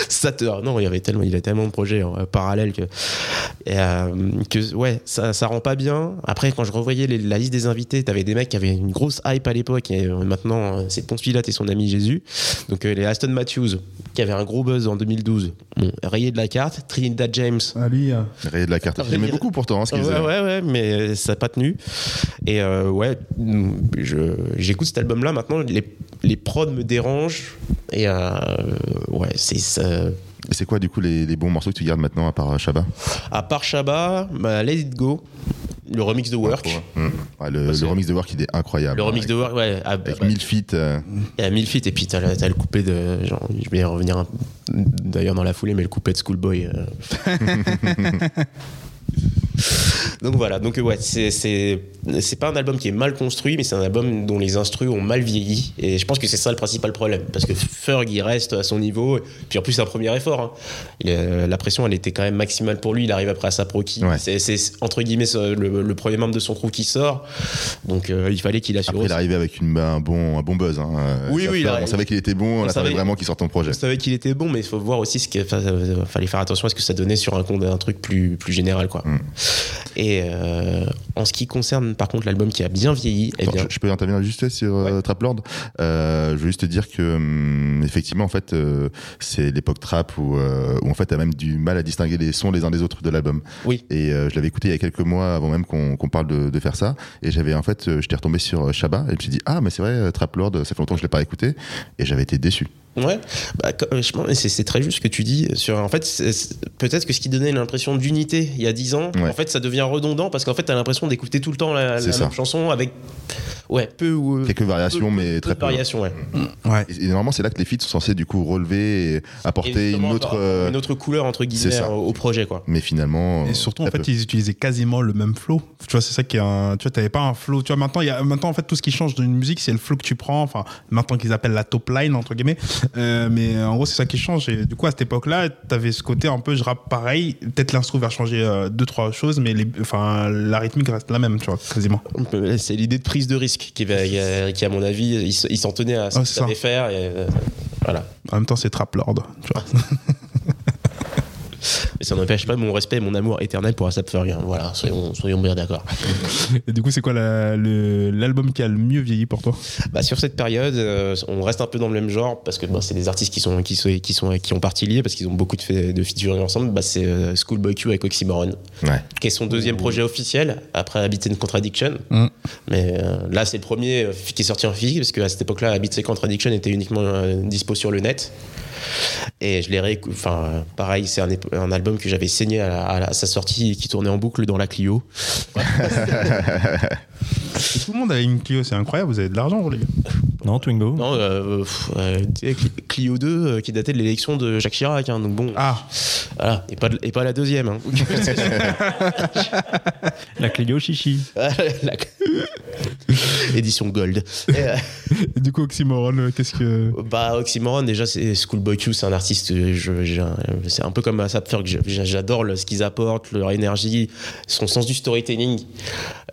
ça te non il y avait tellement il a tellement de projets euh, parallèles que et, euh, que ouais ça, ça rend pas bien. Après quand je revoyais les- la liste des invités t'avais des mecs qui avaient une grosse hype à l'époque et euh, maintenant euh, c'est Ponce Pilate et son ami Jésus donc euh, les Aston Matthews qui avaient un gros buzz en 2012 bon rayé de la carte Trinidad James Ah, lui, euh, Rayé de la carte. J'aimais beaucoup pourtant hein, ce qu'il Ouais, ouais, ouais, mais ça n'a pas tenu. Et euh, ouais, j'écoute cet album-là maintenant, les, les prods me dérangent. Et euh, ouais, c'est ça. Et c'est quoi du coup les, les bons morceaux que tu gardes maintenant à part euh, Shabba? À part Shabba, bah, Let It Go, le remix de Work. Mmh. Ouais, le, remix de Work il est incroyable. Le remix de Work, ouais, à, Avec bah, 1000 feats. euh, et à 1000 feet. Et puis t'as le, le couplet de. Genre, je vais y revenir un- d'ailleurs dans la foulée, mais le couplet de Schoolboy. euh. donc voilà, donc ouais, c'est, pas un album qui est mal construit, mais c'est un album dont les instrus ont mal vieilli. Et je pense que c'est ça le principal problème. Parce que Ferg, il reste à son niveau. Puis en plus, c'est un premier effort. hein. Il est- la pression, elle était quand même maximale pour lui. Il arrive après à sa Proki. Ouais. C'est, entre guillemets le, le premier membre de son crew qui sort. Donc euh, il fallait qu'il assure. Après, il arrivé avec une, un, bon, un bon buzz. Hein. Euh, Oui, ça oui, fait- il a- on savait qu'il était bon, on, on savait- vraiment qu'il sorte ton projet. Je savais qu'il était bon, mais il faut voir aussi ce qu'il euh, fallait faire attention à ce que ça donnait sur un, truc plus, plus général. Quoi. Mm. Et euh, en ce qui concerne par contre l'album qui a bien vieilli, eh Attends, bien, je, je peux intervenir juste sur euh, Trap Lord Euh, Je veux juste te dire que hum, effectivement en fait euh, c'est l'époque trap où, où en fait t'as même du mal à distinguer les sons les uns des autres de l'album. Oui. Et je l'avais écouté il y a quelques mois avant même qu'on parle de, de faire ça. Et j'avais en fait j'étais retombé sur Shabba et je me suis dit ah mais c'est vrai Trap Lord ça fait longtemps que je l'ai pas écouté et j'avais été déçu. Ouais, bah, euh, je pense- c'est c'est très juste ce que tu dis. Sur, en fait, peut-être que ce qui donnait l'impression d'unité il y a 10 ans, Ouais. en fait, ça devient redondant parce qu'en fait, t'as l'impression d'écouter tout le temps la, même chanson avec ouais, peu ou Quelques variations peu- mais peu très de peu. variations. Ouais. Ouais. Et, et normalement c'est là que les feats sont censés du coup relever et apporter une autre euh, une autre couleur entre guillemets au, au projet. Quoi. mais finalement Et euh, surtout, en fait, peu. ils utilisaient quasiment le même flow. Tu vois, c'est ça qui est un. Tu vois, t'avais pas un flow. Tu vois, maintenant, il y a, maintenant, en fait, tout ce qui change dans une musique, c'est le flow que tu prends. Enfin, maintenant qu'ils appellent la top line, entre guillemets. Euh, mais euh, en gros, c'est ça qui change. Et du coup, à cette époque-là, t'avais ce côté un peu, je rappe pareil. Peut-être l'instru va changer euh, deux, trois choses, mais les, enfin, la rythmique reste la même, tu vois, quasiment. C'est l'idée de prise de risque qui, va- qui, à mon avis, il, s- il s'en tenait à ce Ouais, qu'il c'est ça. savait faire. Et, euh, voilà. En même temps, c'est Trap Lord, tu vois. Mais ça n'empêche pas mon respect et mon amour éternel pour Asap Ferg. hein. Voilà, soyons, soyons bien d'accord. Et du coup, c'est quoi la- l'album qui a le mieux vieilli pour toi? Bah, sur cette période, euh, on reste un peu dans le même genre parce que bah, c'est des artistes qui sont qui sont qui sont qui ont partie liée parce qu'ils ont beaucoup de, fait- de featuring ensemble. Bah, c'est euh, Schoolboy Q avec Oxymoron, Ouais. qui est son deuxième projet officiel après Habit and Contradiction. Mm. Mais euh, là, c'est le premier euh, qui est sorti en physique parce qu'à cette époque-là, Habit and Contradiction était uniquement euh, dispo sur le net. Et je l'ai réécouté. Enfin, pareil, c'est un, un album que j'avais saigné à, à sa sortie et qui tournait en boucle dans la Clio. Tout le monde a une Clio, c'est incroyable. Vous avez de l'argent, vous, les gars. Non, Twingo Non, euh, pff, euh, tu sais, Cli- Clio 2 euh, qui datait de l'élection de Jacques Chirac. hein, donc bon, Ah, voilà, et pas, de- et pas la deuxième. hein. La Clio Chichi. La- Édition Gold. Et, euh, et du coup, Oxymoron, euh, qu'est-ce que. bah, Oxymoron, déjà, c'est Schoolboy Q, c'est un artiste, euh, je- j'ai un- c'est un peu comme Asap Ferg, j'adore le- ce qu'ils apportent, leur énergie, son sens du storytelling,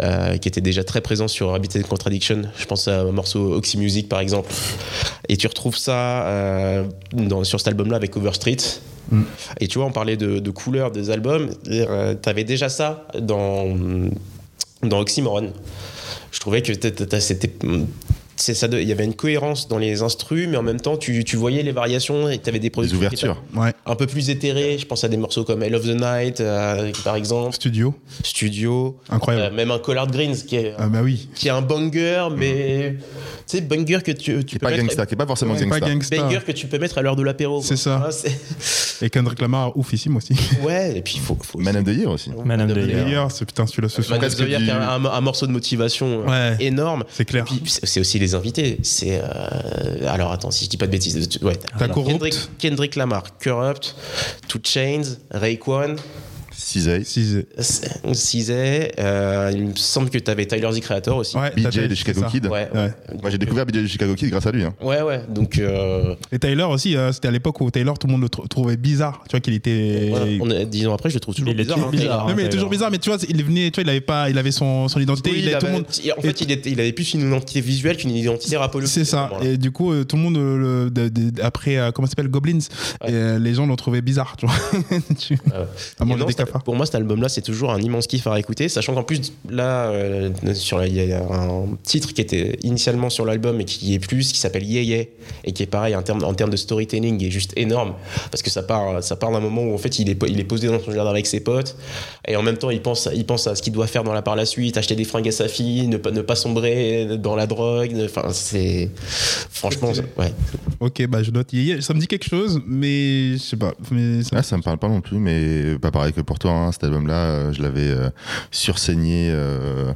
euh, qui était déjà très présent sur Habitat Contradiction. Je pense à un morceau Oxy Music, par exemple. Et tu retrouves ça euh, dans- sur cet album-là avec Overstreet. Mm. Et tu vois, on parlait de, de couleurs des albums. Euh, T'avais déjà ça dans, dans Oxymoron. Je trouvais que c'était. C'est ça de- Il y avait une cohérence dans les instrus, mais en même temps, tu, tu voyais les variations et tu avais des productions étaient ouvertures. Ouais, un peu plus éthérées. Je pense à des morceaux comme Hell of the Night, euh, par exemple, studio, Studio, incroyable. euh, même un Collard Greens qui est, ah, bah oui. qui est un banger, mais tu sais, banger que tu, tu peux pas mettre. gangsta, qui est pas forcément Ouais, pas gangsta. gangsta. Banger que tu peux mettre à l'heure de l'apéro. C'est ça. Ah, Et Kendrick Lamar, oufissime aussi. Ouais, et puis il faut. faut Man of the Year aussi. Man of the Year. C'est putain, celui-là, ce soir. Man of the Year, qui est un, un morceau de motivation euh, Ouais. énorme. C'est clair. C'est aussi les invités. C'est euh, alors attends si je dis pas de bêtises. Ouais, alors. Kendrick, Kendrick Lamar, Corrupt, Two Chains, Raekwon, Cisey. Cisey. Cisey, euh, il me semble que tu avais Tyler the Creator aussi. Ouais, BJ de Chicago. Kid. Ouais, Ouais. Moi, j'ai découvert BJ de Chicago Kid grâce à lui. hein. ouais, ouais. Donc, euh, Et Tyler aussi, euh, c'était à l'époque où Taylor, tout le monde le trou- trouvait bizarre. Tu vois qu'il était. voilà, on est- dix ans après, je le trouve toujours Il est bizarre. hein, bizarre. Non, mais il est Taylor. toujours bizarre, mais tu vois, il venait, tu vois, il avait pas, il avait son, son identité, Oui, il il avait tout le avait- monde. en fait, il, était- il avait plus une identité visuelle qu'une identité rapologique. C'est ça. Et du coup, euh, tout le monde, euh, le- de- de- après, euh, comment ça s'appelle, Goblins, Ouais. et, euh, les gens l'ont trouvé bizarre, tu vois. Tu- Ouais, ouais. non. Pour moi, cet album-là, c'est toujours un immense kiff à réécouter, sachant qu'en plus, là, euh, sur il y a un titre qui était initialement sur l'album et qui est plus, qui s'appelle Yeah Yeah, et qui est pareil en termes, en termes de storytelling, est juste énorme, parce que ça part, ça part d'un moment où en fait, il est, il est posé dans son jardin avec ses potes, et en même temps, il pense, il pense à ce qu'il doit faire dans la par la suite, acheter des fringues à sa fille, ne pas, ne pas sombrer dans la drogue, enfin, c'est. Franchement, ouais. Ok, bah je note. Yeah, yeah, Ça me dit quelque chose, mais je sais pas. Mais ça- Ah, ça me parle pas non plus, mais pas pareil que pour toi. hein. Cet album-là, euh, je l'avais euh, sursaigné. euh,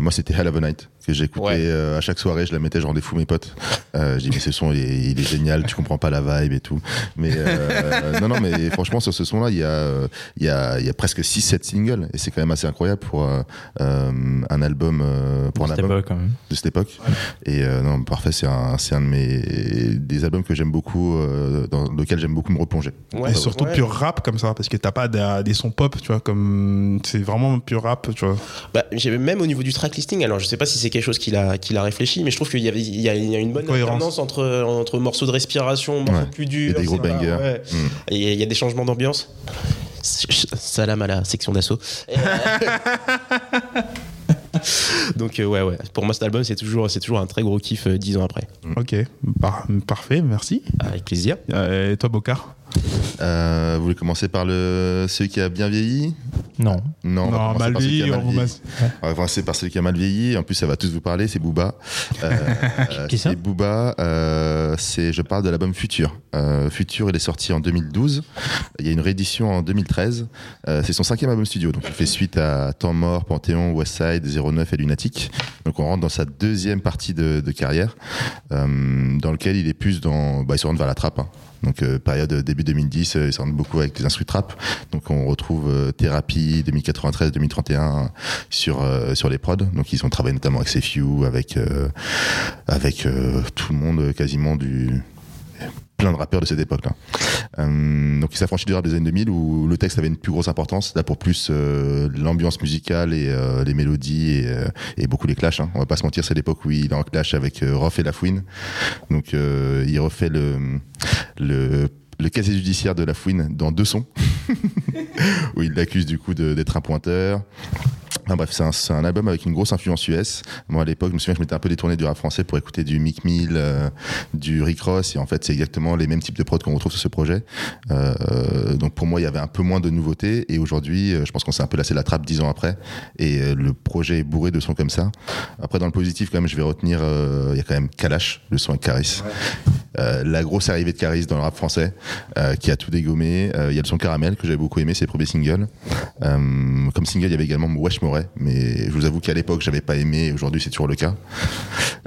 moi, c'était Hell of a Night que j'écoutais Ouais. euh, à chaque soirée. Je la mettais, je rendais fou mes potes. Euh, je dis mais ce son, il est, il est génial. Tu comprends pas la vibe et tout. Mais euh, non, non, mais franchement, sur ce son-là, il y a, il y a, il y a presque 6-7 singles et c'est quand même assez incroyable pour un album, pour un C'était album quand même. de cette époque. Et euh, non, parfait, c'est un, c'est un de mes des albums que j'aime beaucoup, euh, dans lequel j'aime beaucoup me replonger. Ouais, et surtout ouais. pur rap comme ça, parce que t'as pas des, des sons pop, tu vois, comme c'est vraiment pur rap, tu vois. Bah, j'ai- même au niveau du track listing, alors je sais pas si c'est quelque chose qu'il a, qu'il a réfléchi, mais je trouve qu'il y, a, il y a une bonne Cohérence. alternance entre, entre morceaux de respiration, morceaux Ouais. plus durs. Et des gros bangers. ouais. Mm. Et il y a des changements d'ambiance. Salam à la section d'assaut. Donc euh, ouais ouais, pour moi cet album c'est toujours c'est toujours un très gros kiff euh, dix ans après. Ok, par- parfait, merci. Avec plaisir. Euh, et toi, Bocard Euh, vous voulez commencer par le celui qui a bien vieilli? Non. Non, mal par celui qui a vieilli, mal on vous vieilli. masse- On va commencer par celui qui a mal vieilli. En plus, ça va tous vous parler. C'est Booba. Euh, euh, Qui ça c'est Booba. euh, c'est, je parle de l'album Futur. Euh, Futur, il est sorti en 2012. Il y a une réédition en 2013. Euh, c'est son cinquième album studio. Donc, il fait suite à Temps Mort, Panthéon, Westside, 09 et Lunatic. Donc, on rentre dans sa deuxième partie de, de carrière, euh, dans lequel il est plus dans. Bah, il se rentre vers la trappe. hein. Donc euh, période euh, début 2010, euh, il se rentre beaucoup avec des instruments trap. Donc on retrouve Thérapie 2093-2031 sur sur les prods. Donc ils ont travaillé notamment avec CFU, avec avec tout le monde quasiment du plein de rappeurs de cette époque-là. Euh, donc il s'affranchit du rap des années 2000 où le texte avait une plus grosse importance, là pour plus euh, l'ambiance musicale et euh, les mélodies et, beaucoup les clashs. Hein. On va pas se mentir, c'est l'époque où il est en clash avec Rof et Lafouine. Donc il refait le le le casier judiciaire de Lafouine dans deux sons où il l'accuse du coup d'être un pointeur. Enfin, bref, c'est un, c'est un album avec une grosse influence US. Moi, à l'époque, je me souviens que je m'étais un peu détourné du rap français pour écouter du Mick Mill, euh, du Rick Ross, et en fait, c'est exactement les mêmes types de prods qu'on retrouve sur ce projet. Euh, donc, pour moi, il y avait un peu moins de nouveautés, et aujourd'hui, euh, je pense qu'on s'est un peu lassé la trappe dix ans après, et euh, le projet est bourré de sons comme ça. Après, dans le positif, quand même, je vais retenir, euh, il y a quand même Kalash, le son avec Caris. La grosse arrivée de Caris dans le rap français, qui a tout dégommé. Il y a le son Caramel que j'avais beaucoup aimé, c'est le premier single. Euh, comme single, il y avait également Wesh Mais je vous avoue qu'à l'époque, j'avais pas aimé, aujourd'hui, c'est toujours le cas.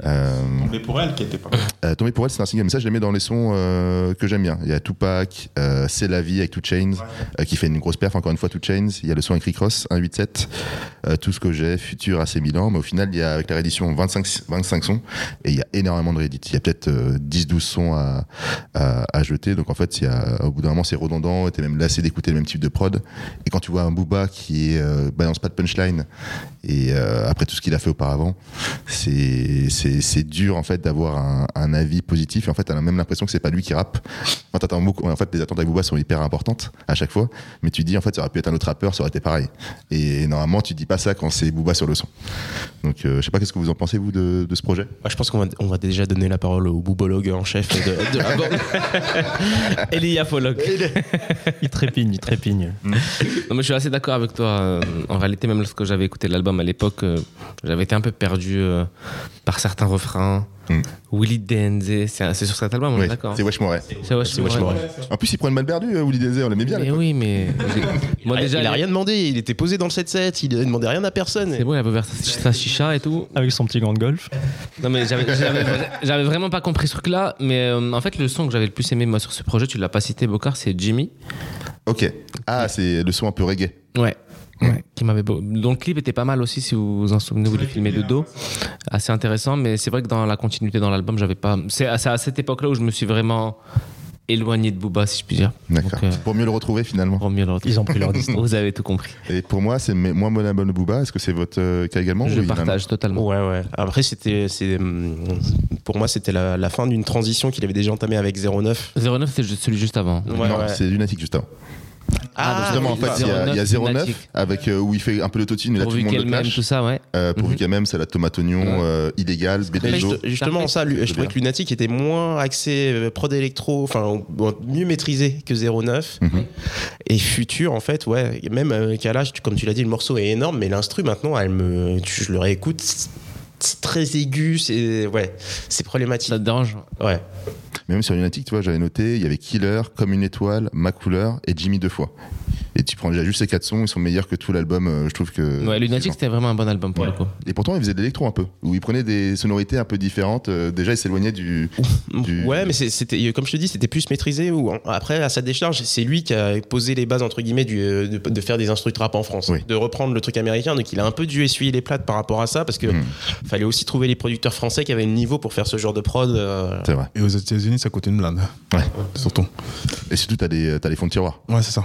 Euh, Mais pour elle, qui était pas. euh, Tomber pour elle, c'est un single, mais ça, je l'aimais dans les sons euh, que j'aime bien. Il y a Tupac, euh, C'est la vie avec Two Chains, qui fait une grosse perf, encore une fois, Two Chains. Il y a le son avec Rick Ross, 187, euh, Tout ce que j'ai, Futur, AC Milan. Mais au final, il y a avec la réédition 25, 25 sons, et il y a énormément de réédits. Il y a peut-être euh, 10-12 sons à, à, à jeter. Donc en fait, il y a, au bout d'un moment, c'est redondant, et t'es même lassé d'écouter le même type de prod. Et quand tu vois un Booba qui euh, balance pas de punchline, et euh, après tout ce qu'il a fait auparavant, c'est dur en fait d'avoir un, un avis positif. Et en fait, t'as même l'impression que c'est pas lui qui rappe. Enfin, t'attends beaucoup. En fait, les attentes à Booba sont hyper importantes à chaque fois. Mais tu dis en fait, ça aurait pu être un autre rappeur, ça aurait été pareil. Et normalement, tu dis pas ça quand c'est Booba sur le son. Donc, euh, je sais pas qu'est-ce que vous en pensez vous de, de ce projet? Moi, je pense qu'on va, on va déjà donner la parole au boubologue en chef de, de la bande. Elia Pollock. Il trépigne, il trépigne. Non, mais je suis assez d'accord avec toi. Euh, En réalité, même lorsque j'avais écouté l'album à l'époque, euh, j'avais été un peu perdu euh, par certains refrains. Mm. Willy DNZ, c'est sur cet album, on est Oui, d'accord c'est Wesh Moret. C'est Wesh C'est Wesh Moret. Moret. En plus, il prend une balle perdue, euh, Willy Désir, on l'aimait bien. à Mais l'époque. oui, mais. j'ai- Moi, Ah, déjà, il a rien demandé, il était posé dans le 7-7, il demandait rien à personne. C'est bon, il avait ouvert sa sa chicha et tout. Avec son petit gant de golf. Non, mais j'avais- j'avais j'avais vraiment pas compris ce truc-là. Mais euh, en fait, le son que j'avais le plus aimé, moi, sur ce projet, tu l'as pas cité, Bocard, c'est Jimmy. Ok. Ah, c'est le son un peu reggae. Ouais. Ouais, qui m'avait beau- dont le clip était pas mal aussi si vous vous en souvenez vous le filmez de dos assez intéressant mais c'est vrai que dans la continuité dans l'album j'avais pas c'est à, c'est à cette époque là où je me suis vraiment éloigné de Booba si je puis dire D'accord. Euh, Pour mieux le retrouver finalement. pour mieux le retrouver. Ils ont pris leur distance. vous avez tout compris Et pour moi, c'est mes- moi mon album de Booba. Est-ce que c'est votre euh, cas également je a- partage totalement Ouais, ouais. Après, c'était, c'est, hum, pour moi, c'était la, la fin d'une transition qu'il avait déjà entamée avec 09. 09 c'était juste- celui juste avant Ouais, non, ouais. c'est Lunatic juste avant. Ah, Justement, en fait, il y a, il y a 09 Lunatic. avec euh, où il fait un peu l'autotune et là tout pourvu le monde qu'elle le clash. tout ça ouais Euh, pourvu Mhm. qu'elle même, c'est la tomate oignon Ouais. euh, illégale, juste- justement, ça, lui, je trouvais que Lunatic était moins axé euh, prod électro, enfin, bon, mieux maîtrisé que 09. Mhm. Et Futur, en fait, ouais, même euh, Kalash, tu- comme tu l'as dit, le morceau est énorme, mais l'instru, maintenant, elle me, tu- je le réécoute, c'est- c'est très aigu, c'est, ouais, c'est problématique. ça te dérange? Ouais. Même sur Lunatic, tu vois, j'avais noté, il y avait Killer, Comme une étoile, Ma couleur et Jimmy deux fois. Et tu prends déjà juste ces quatre sons, ils sont meilleurs que tout l'album, euh, je trouve que. ouais Lunatic c'était vraiment un bon album pour le coup Et pourtant, il faisait de l'électro un peu, où il prenait des sonorités un peu différentes. euh, déjà, il s'éloignait du. Du- Ouais, mais c'était, comme je te dis, c'était plus maîtrisé. Ou après, à sa décharge, c'est lui qui a posé les bases entre guillemets du, euh, de, de faire des instrus de rap en France, Oui. de reprendre le truc américain. Donc, il a un peu dû essuyer les plates par rapport à ça, parce que Mhm. fallait aussi trouver les producteurs français qui avaient le niveau pour faire ce genre de prod. euh, C'est vrai. Et aux États-Unis, ça coûte une blinde. Ouais. Surtout. Et surtout, t'as des, t'as les fonds de tiroir. Ouais, c'est ça.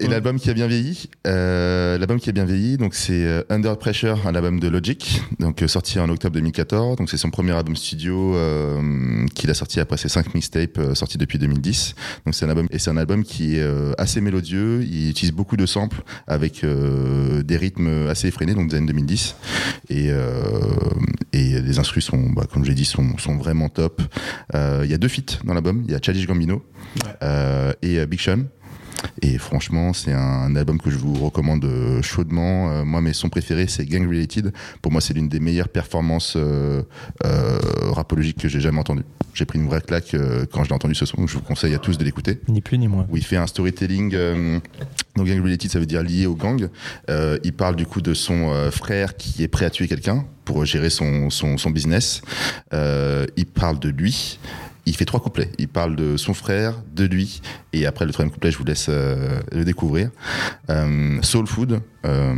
Et l'album qui a bien vieilli, euh, l'album qui a bien vieilli, donc c'est euh, Under Pressure, un album de Logic, donc euh, sorti en octobre 2014. Donc c'est son premier album studio euh, qu'il a sorti après ses cinq mixtapes euh, sortis depuis 2010. Donc c'est un album et c'est un album qui est assez mélodieux. Il utilise beaucoup de samples avec des rythmes assez effrénés, donc des années 2010. Et, et les instrus sont, bah, comme j'ai dit, sont, sont vraiment top. Il y a deux feats dans l'album. Il y a Childish Gambino et Big Sean. Et franchement, c'est un album que je vous recommande euh, chaudement. Euh, moi, mes sons préférés, c'est Gang Related. Pour moi, c'est l'une des meilleures performances euh, euh, rapologiques que j'ai jamais entendues. J'ai pris une vraie claque quand j'ai entendu ce son. Je vous conseille à tous de l'écouter. Ni plus ni moins. Où il fait un storytelling. donc, Gang Related, ça veut dire lié au gang. Il parle du coup de son frère qui est prêt à tuer quelqu'un pour gérer son, son, son business. Il parle de lui. Il fait trois couplets. Il parle de son frère, de lui, et après le troisième couplet, je vous laisse euh, le découvrir. Euh, Soul Food, euh,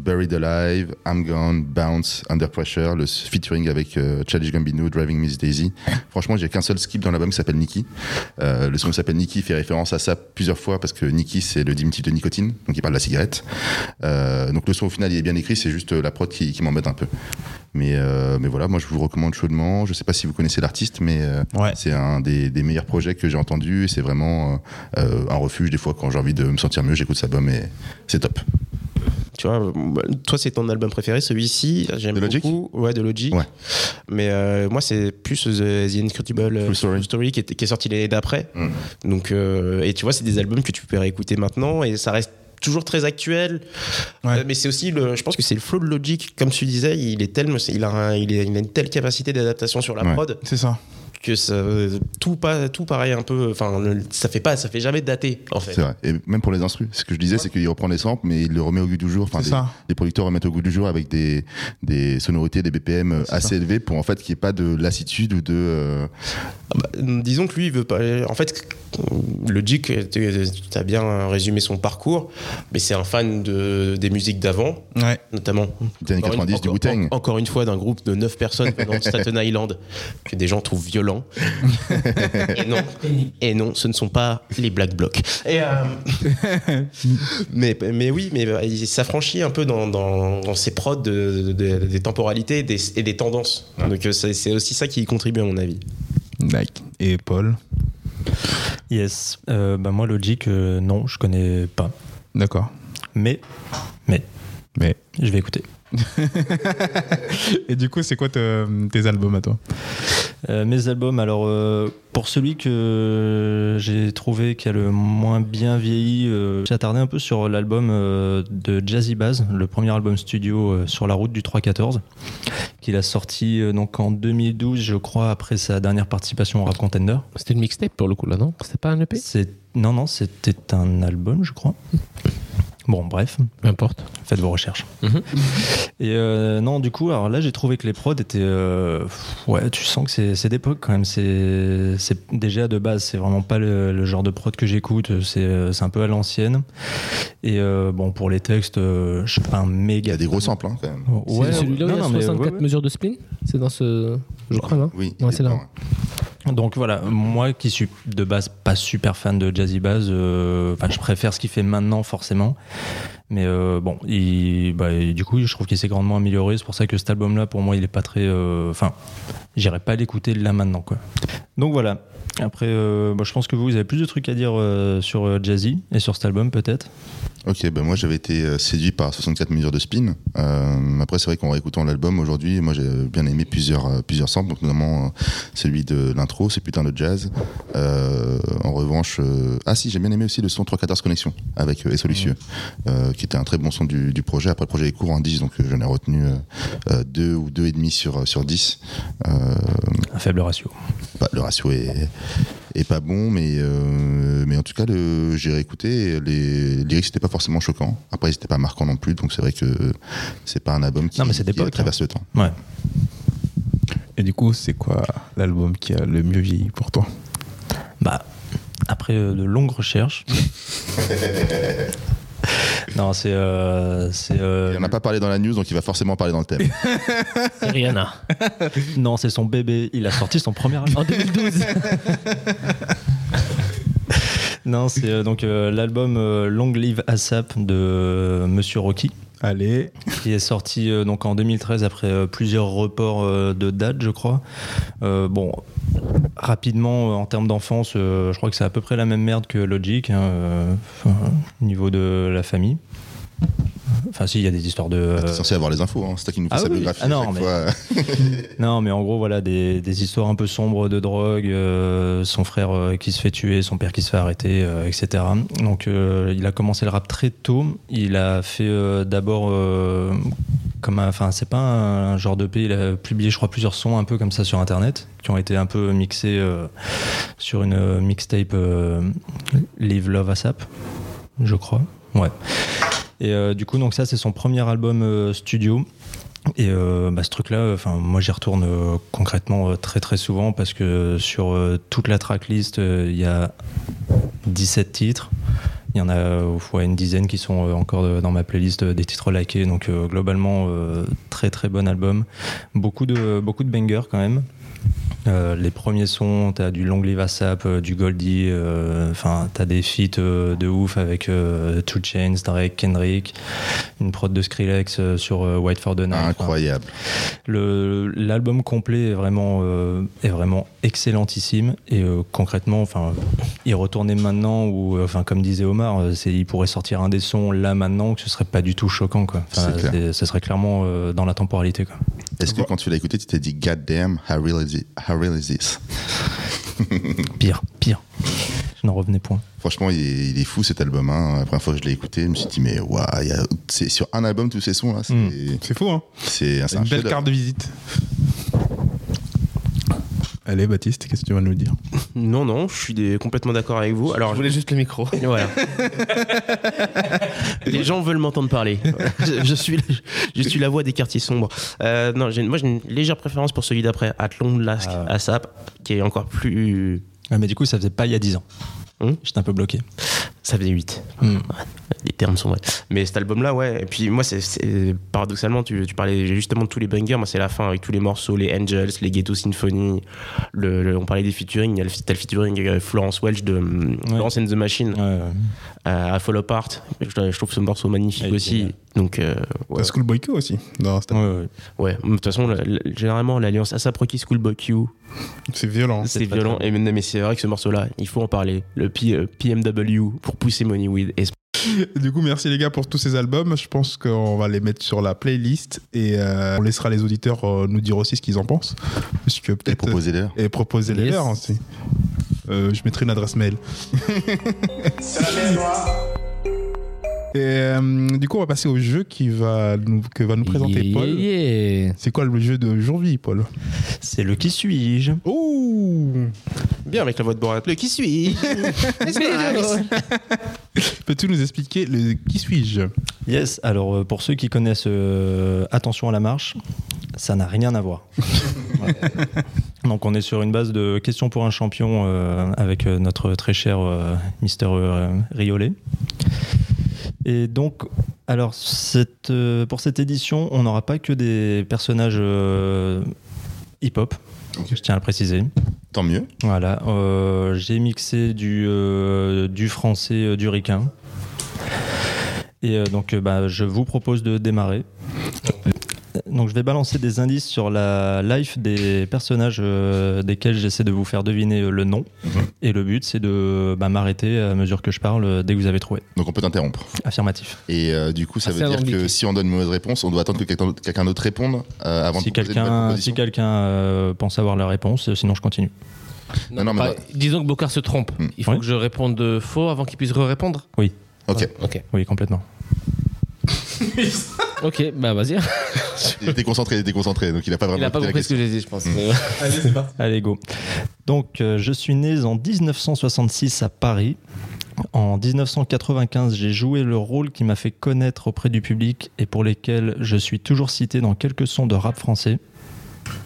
Buried Alive, I'm Gone, Bounce, Under Pressure, le featuring avec euh, Childish Gambino, Driving Miss Daisy. Franchement, j'ai qu'un seul skip dans l'album qui s'appelle Nikki. Euh, le son qui s'appelle Nikki fait référence à ça plusieurs fois parce que Nikki c'est le diminutif de nicotine, donc il parle de la cigarette. Euh, donc le son au final il est bien écrit, c'est juste la prod qui, qui m'embête un peu. Mais, mais voilà, moi je vous recommande chaudement. Je sais pas si vous connaissez l'artiste, mais Ouais. c'est un des, des meilleurs projets que j'ai entendu. et C'est vraiment un refuge des fois quand j'ai envie de me sentir mieux, j'écoute cet album et c'est top. Tu vois, toi, c'est ton album préféré, celui-ci. J'aime beaucoup. Ouais, de Logic. Ouais. Mais euh, moi, c'est plus The, The Incredible euh, Story. qui, est, qui est sorti l'année d'après. Mm. Donc, euh, et tu vois, c'est des albums que tu peux réécouter maintenant et ça reste toujours très actuel. Ouais. Euh, mais c'est aussi, le, je pense que c'est le flow de Logic. Comme tu disais, il est tellement, il a, un- il, est- il a une telle capacité d'adaptation sur la Ouais. prod C'est ça. Que ça, tout, pas, tout pareil un peu. Enfin, le- ça fait pas, ça fait jamais dater en fait. C'est vrai. Et même pour les instrus, ce que je disais, c'est qu'il reprend les samples, mais il le remet au goût du jour. Enfin, C'est les, ça. les producteurs remettent au goût du jour avec des, des sonorités, des BPM assez élevés pour en fait qu'il n'y ait pas de lassitude ou de. euh, Ah bah, disons que lui, il veut pas. En fait, Logic, tu as bien résumé son parcours, mais c'est un fan de, des musiques d'avant, Ouais. notamment. des années Encore une- 90 du Wu-Tang. en- Encore une fois, d'un groupe de 9 personnes venant de Staten Island, que des gens trouvent et, non, et non, ce ne sont pas les Black Blocs. Et, euh, mais, mais oui, mais euh, il s'affranchit un peu dans, dans, dans ses prods de- de- des temporalités des- et des tendances. Donc euh, c'est c'est aussi ça qui y contribue, à mon avis. Like. Et Paul. Yes. Euh, bah moi, Logic, euh, non, je connais pas. D'accord. Mais, mais, Mais. je vais écouter. Et du coup, c'est quoi te- tes albums à toi Euh, mes albums, alors euh, pour celui que j'ai trouvé qui a le moins bien vieilli, euh, j'ai attardé un peu sur l'album euh, de Jazzy Baz, le premier album studio euh, sur la route du 314, qu'il a sorti euh, donc en 2012, je crois, après sa dernière participation au Rap Contender. C'était une mixtape pour le coup là, non? C'était pas un EP non non, c'était un album, je crois. Bon, bref, Peu importe. faites vos recherches. Mhm. Et euh, non, du coup, alors là, j'ai trouvé que les prods étaient. euh, ouais, tu sens que c'est- c'est d'époque quand même. C'est c'est- déjà de base, c'est vraiment pas le, le genre de prod que j'écoute. C'est euh, c'est un peu à l'ancienne. Et euh, bon, pour les textes, je suis pas un Il méga. y a des gros samples, hein, quand même. Ouais, c'est celui-là il y non, a non, mais, 64 ouais, ouais. mesures de spleen? C'est dans ce. Je crois, non? Oui, Ouais, il c'est là. Donc voilà, moi qui suis de base pas super fan de Jazzy Bass, euh, je préfère ce qu'il fait maintenant forcément. Mais euh, bon, bah, du coup, je trouve qu'il s'est grandement amélioré. C'est pour ça que cet album-là, pour moi, il est pas très. euh, Enfin, j'irai pas l'écouter là maintenant, quoi. Donc voilà. Après, euh, bah, je pense que vous, vous avez plus de trucs à dire euh, sur euh, Jazzy et sur cet album, peut-être? Ok, ben moi j'avais été euh, séduit par 64 mesures de spin. Euh, après c'est vrai qu'en réécoutant l'album aujourd'hui, moi j'ai bien aimé plusieurs euh, plusieurs samples, donc notamment euh, celui de l'intro, c'est putain de jazz. Euh, en revanche, euh, ah si j'ai bien aimé aussi le son 314 connexion avec Et Solucieux, euh, qui était un très bon son du, du projet. Après le projet est court en 10, donc j'en ai retenu euh, euh, deux ou deux et demi sur sur 10. Euh, Un faible ratio. bah, le ratio est, est pas bon, mais, euh, mais en tout cas, le, j'ai réécouté. Les, lyrics n'étaient pas forcément choquants. Après, ils n'étaient pas marquants non plus, donc c'est vrai que c'est pas un album qui, Non, mais c'est qui traverse le temps. Ouais. Et du coup, c'est quoi l'album qui a le mieux vieilli pour toi? Bah, après euh, de longues recherches. non, c'est. euh, c'est, euh, Il n'en a pas parlé dans la news, donc il va forcément parler dans le thème. C'est Rihanna. non, c'est son bébé. Il a sorti son premier album. En 2012. Non, c'est euh, donc euh, l'album euh, Long Live ASAP de euh, Monsieur Rocky, Allez, qui est sorti euh, donc en 2013 après euh, plusieurs reports euh, de date, je crois. Euh, bon, rapidement, euh, en termes d'enfance, euh, je crois que c'est à peu près la même merde que Logic, hein, euh, au niveau de la famille. Enfin, si, il y a des histoires de. T'es euh, censé avoir les infos, hein. c'est toi qui nous fais Ah sa oui. biographie Ah non, mais- fois. Non, mais en gros, voilà, des, des histoires un peu sombres de drogue, euh, son frère euh, qui se fait tuer, son père qui se fait arrêter, euh, etc. Donc, il a commencé le rap très tôt. Il a fait d'abord comme, un- enfin, c'est pas un, genre de Il a publié, je crois, plusieurs sons un peu comme ça sur Internet, qui ont été un peu mixés sur une mixtape Live Love ASAP, je crois. Ouais. Et euh, du coup, donc ça, c'est son premier album euh, studio. Et euh, bah, ce truc-là, moi j'y retourne concrètement très très souvent parce que sur toute la tracklist, il y a 17 titres. Il y en a une dizaine qui sont encore dans ma playlist des titres likés. Donc globalement, très très bon album. Beaucoup de, beaucoup de bangers quand même. Euh, les premiers sons, t'as du Long Live ASAP, euh, du Goldie, euh, enfin t'as des feats euh, de ouf avec euh, Two Chainz, Drake, Kendrick, une prod de Skrillex euh, sur euh, White for the Night. Incroyable. le l'album complet est vraiment euh, est vraiment excellentissime et euh, concrètement enfin y retourner maintenant ou euh, enfin comme disait Omar euh, il pourrait sortir un des sons là maintenant que ce serait pas du tout choquant quoi clair. ce serait clairement euh, dans la temporalité quoi Est-ce que quand tu l'as écouté, tu t'es dit God damn, how real How real is this pire pire je n'en revenais point Franchement, il est, il est fou cet album. Hein. La première fois que je l'ai écouté, je me suis dit, mais waouh, c'est sur un album tous ces sons là. C'est Mm. c'est fou, hein c'est- un une belle carte de visite. Allez, Baptiste, qu'est-ce que tu vas nous dire Non, non, je suis des- complètement d'accord avec vous. Alors, Je voulais juste le micro. Voilà. Les gens veulent m'entendre parler. Je, je suis, je suis la voix des quartiers sombres. Euh, non, moi j'ai une légère préférence pour celui d'après, Atlon Lask Ah. ASAP, qui est encore plus. Ah, mais du coup ça faisait pas il y a 10 ans Hum j'étais un peu bloqué Ça faisait 8. Hmm. Les termes sont vrais. Mais cet album-là, ouais. Et puis moi, c'est paradoxalement, tu, tu parlais justement de tous les bangers. Moi, c'est la fin avec tous les morceaux, les Angels, les Ghetto Symphony. Le, le- on parlait des featuring. Il y a le, featuring euh, Florence Welch de Florence and the Machine Ouais, ouais. euh, à Fall Apart. Je, je trouve ce morceau magnifique aussi. Donc, euh, ouais. Schoolboy Q aussi. album. Ouais, ouais. Ouais, de toute façon, la- la- généralement, l'alliance ASAP Rocky Schoolboy Q, C'est violent. c'est violent. Et, mais mais c'est vrai que ce morceau-là, il faut en parler. Le P- euh, PMW pour pousser Money Weed. Et Du coup, merci les gars pour tous ces albums. Je pense qu'on va les mettre sur la playlist et euh, on laissera les auditeurs euh, nous dire aussi ce qu'ils en pensent. Parce que Et proposer leur. et proposer les Yes. leurs aussi. Euh, je mettrai une adresse mail. Et euh, du coup, on va passer au jeu qui va nous, que va nous présenter Yeah, Paul. yeah. C'est quoi le jeu d'aujourd'hui, Paul? C'est le qui suis-je? Ouh Bien avec la voix de Borat. Le qui suis Peux-tu nous expliquer le qui suis-je? Yes, alors euh, pour ceux qui connaissent euh, Attention à la marche, ça n'a rien à voir. Ouais. Donc on est sur une base de questions pour un champion euh, avec notre très cher euh, Mister euh, Riolet. Et donc, alors cette, euh, pour cette édition, on n'aura pas que des personnages euh, hip-hop, je tiens à le préciser. Tant mieux. Voilà, euh, j'ai mixé du, euh, du français, euh, du ricain. Et donc, bah, je vous propose de démarrer. Donc, je vais balancer des indices sur la life des personnages euh, desquels j'essaie de vous faire deviner euh, le nom. Mhm. Et le but, c'est de bah, m'arrêter à mesure que je parle euh, dès que vous avez trouvé. Donc on peut t'interrompre. Affirmatif. Et euh, du coup, ça Assez veut dire que si on donne une mauvaise réponse, on doit attendre que quelqu'un d'autre réponde euh, avant Si de quelqu'un si quelqu'un euh, pense avoir la réponse, sinon je continue. Non, non, mais Pas- bah- disons que Bocard se trompe. Hmm. Il faut Oui. que je réponde de faux avant qu'il puisse re-répondre Ok. Ok. Oui, complètement. Ok, bah vas-y. Il était concentré, il était concentré, donc il a pas vraiment Il a pas compris ce que j'ai dit, je pense. Mais ouais. Allez, go. Donc, euh, je suis né en 1966 à Paris. En 1995, j'ai joué le rôle qui m'a fait connaître auprès du public et pour lesquels je suis toujours cité dans quelques sons de rap français.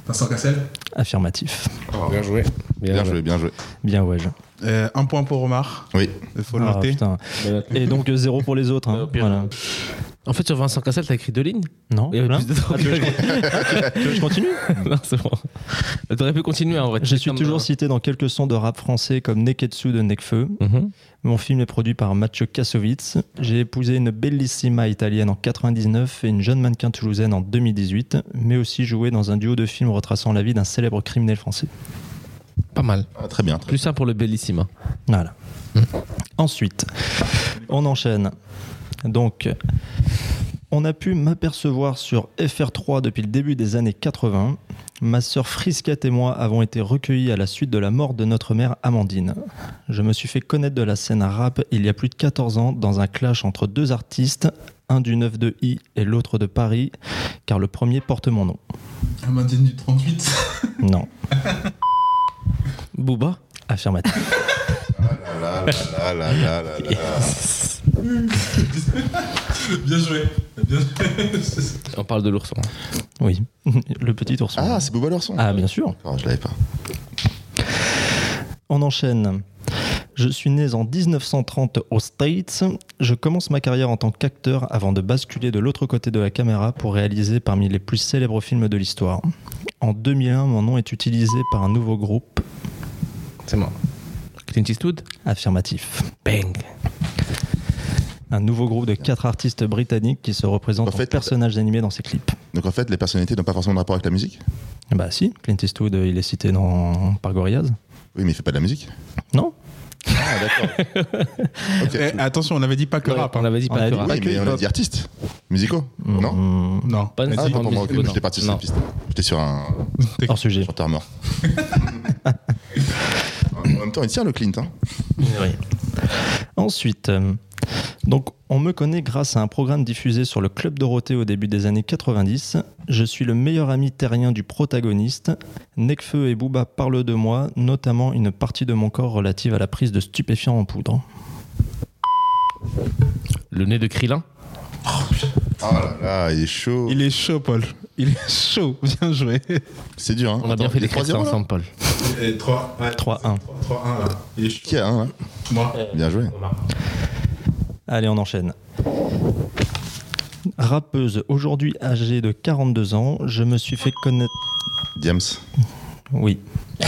Vincent Cassel Affirmatif. Bien joué. Bien joué, bien joué. Bien, ouais. je- Euh, Un point pour Omar. Oui. Il faut le Ah, noter. putain. Et donc, euh, zéro pour les autres. hein. Au pire. Voilà. En fait, sur Vincent Cassel, t'as écrit deux lignes Non Il y avait plus de temps. Ah, tu, veux que je... tu veux que je continue Non, c'est bon. T'aurais pu continuer en vrai. Je suis toujours cité dans quelques sons de rap français comme Neketsu de Nekfeu. mhm. Mon film est produit par Mathieu Kassovitz. J'ai épousé une bellissima italienne en 99 et une jeune mannequin toulousaine en 2018, mais aussi joué dans un duo de films retraçant la vie d'un célèbre criminel français. Pas mal. Ah, très bien. très Plus ça pour le Bellissima. Voilà. Ensuite, on enchaîne. Donc, on a pu m'apercevoir sur FR3 depuis le début des années 80. Ma sœur Frisquette et moi avons été recueillis à la suite de la mort de notre mère Amandine. Je me suis fait connaître de la scène rap il y a plus de 14 ans dans un clash entre deux artistes, un du 9 de I et l'autre de Paris, car le premier porte mon nom. Amandine du 38. Non, Booba? Affirmatif. Là, là, là, là, là, là, là. Bien joué. Bien joué. On parle de l'ourson. Oui, le petit ourson. Ah, c'est Booba Lorson. Ah, bien sûr. Je l'avais pas. On enchaîne. Je suis né en 1930 aux States. Je commence ma carrière en tant qu'acteur avant de basculer de l'autre côté de la caméra pour réaliser parmi les plus célèbres films de l'histoire. En 2001, mon nom est utilisé par un nouveau groupe C'est moi. Clint Eastwood? Affirmatif. Bang. Un nouveau groupe de quatre artistes britanniques qui se représentent En personnages animés dans ses clips. Donc en fait, les personnalités n'ont pas forcément de rapport avec la musique? Bah si, Clint Eastwood, euh, il est cité dans, par Gorillaz. Oui, mais il fait pas de la musique? Non Ah, d'accord. Eh, attention, on avait dit pas que Ouais, rap. on hein. avait dit On pas a que dit rap. pas Oui, mais on a dit artistes musicaux, non? Mm, Non. Pas Ah, nécessairement pas pour moi, musicaux, j'étais non. parti sur Non. cette piste. J'étais sur un Hors sujet. chanteur mort. en même temps, il tient le Clint. Hein. Oui. Ensuite, euh, donc on me connaît grâce à un programme diffusé sur le Club Dorothée au début des années 90. Je suis le meilleur ami terrien du protagoniste. Necfeu et Booba parlent de moi, notamment une partie de mon corps relative à la prise de stupéfiants en poudre. Le nez de Krillin? Oh là là, il est chaud. Il est chaud, Paul. Il est chaud. Bien joué. C'est dur. Hein. On a bien fait d'écrire ça 3-0, là ensemble, Paul. 3, 3-1. 3, 1 là. Il est chaud. Qui a un là? Moi. Bien joué. Allez, on enchaîne. Rappeuse, aujourd'hui âgée de 42 ans, je me suis fait connaître. Diams. Oui. Tout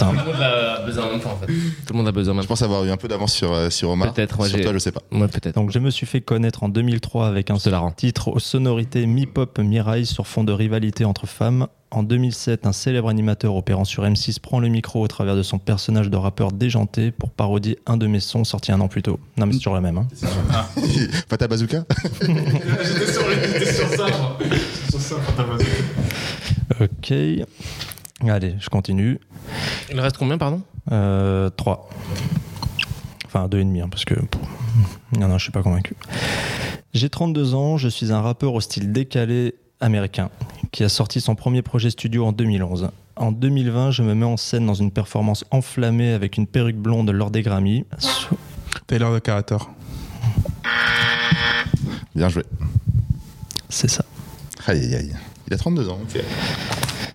le monde a besoin en même temps, en fait. Tout le monde a besoin en même Je pense avoir eu un peu d'avance sur, euh, sur Omar. Peut-être, moi, Sur j'ai- toi, je sais pas. Ouais, peut-être. Donc je me suis fait connaître en 2003 avec un titre aux sonorités mi-pop mi-rail sur fond de rivalité entre femmes. En 2007, un célèbre animateur opérant sur M6 prend le micro au travers de son personnage de rappeur déjanté pour parodier un de mes sons sortis un an plus tôt. Non mais c'est toujours la même. Hein. Fata Bazooka J'étais sur, ça, moi. Sur ça, Fata Bazooka? Ok. Allez, je continue. Il reste combien, pardon? Euh, 3. Enfin, deux et demi, hein, parce que. non, non, je suis pas convaincu. J'ai 32 ans, je suis un rappeur au style décalé américain qui a sorti son premier projet studio en 2011. En 2020, je me mets en scène dans une performance enflammée avec une perruque blonde lors des Grammy, Taylor the Creator. Bien joué. c'est ça. Aïe, aïe, aïe. Il a 32 ans. ok.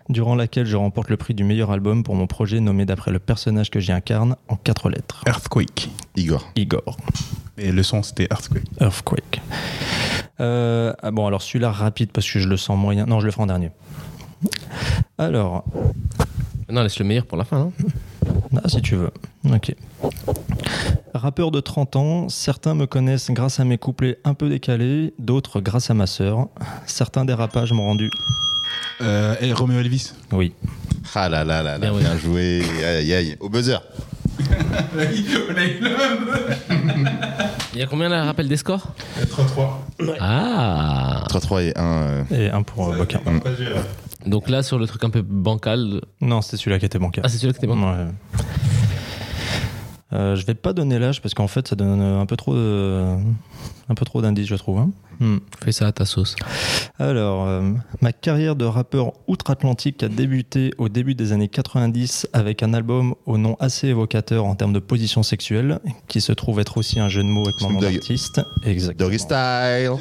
Durant laquelle je remporte le prix du meilleur album pour mon projet nommé d'après le personnage que j'y incarne en quatre lettres. Earthquake. Igor. Igor. Et le son, c'était Earthquake. Earthquake. Euh, ah bon, alors celui-là rapide parce que je le sens moyen. Non, je le ferai en dernier. Alors, Non, laisse le meilleur pour la fin. hein. ah, si tu veux. Ok. Rappeur de 30 ans, certains me connaissent grâce à mes couplets un peu décalés, d'autres grâce à ma sœur. Certains dérapages m'ont rendu. Euh, et Romeo Elvis. Oui. Ah là là là là, Bien bien, joué. joué. Aïe, aïe, aïe. Au buzzer. Il y a combien là, rappel des scores? 3-3. Ah 3-3 et 1. Et un pour euh, Boca. Donc là, sur le truc un peu bancal. Non, c'était celui-là qui était bancaire. Ah, c'est celui-là que t'es bon Ouais. Euh, je vais pas donner l'âge parce qu'en fait ça donne un peu trop de- un peu trop d'indices je trouve. hein. Hmm. Fais ça à ta sauce. Alors, euh, ma carrière de rappeur outre-Atlantique a débuté au début des années 90 avec un album au nom assez évocateur en termes de position sexuelle, qui se trouve être aussi un jeu de mots avec mon nom d'artiste. Exactement. Doggy style.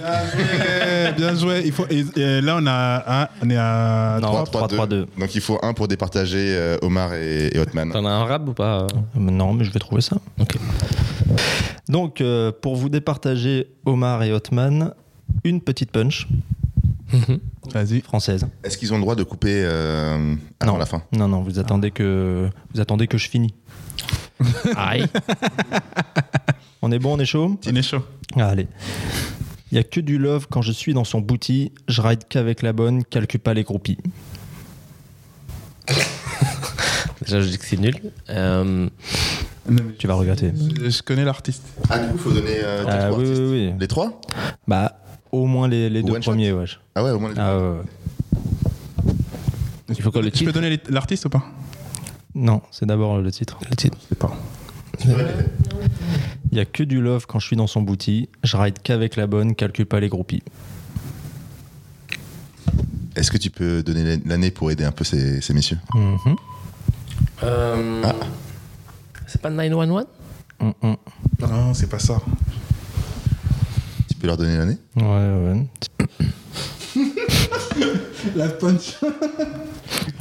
Bien joué. Il faut, et, et là, on, a un, on est à Non, 3, 3, 2. Donc il faut un pour départager euh, Omar et, et Hotman. T'en as un rap ou pas Euh, Non, mais je vais trouver ça. Ok. Donc, euh, pour vous départager Omar et Hotman, une petite punch Vas-y. française. Est-ce qu'ils ont le droit de couper euh, avant Non. la fin Non, non, vous attendez que vous attendez que je finis. Aïe On est bon, on est chaud On est chaud. Ah, Allez. Il y a que du love quand je suis dans son bouti. Je ride qu'avec la bonne, calcule pas les groupies. Déjà, je dis que c'est nul. Euh, Tu vas regretter. Je, je connais l'artiste. Ah, du coup, il faut donner euh, Ah, trois oui, artistes. oui, oui. Les trois? Bah, au moins les, les deux premiers, wesh. Ah ouais, au moins les Ah, ouais, ouais. il faut quoi le Je peux donner l'artiste ou pas? Non, c'est d'abord le titre. Le titre. Je sais pas. Il y a que du love quand je suis dans son bouti. Je ride qu'avec la bonne, calcule pas les groupies. Est-ce que tu peux donner l'année pour aider un peu ces, ces messieurs? Mhm. Euh, Ah. C'est pas 911 Mm, mm. Non, c'est pas ça. Tu peux leur donner l'année Ouais, ouais. La punch.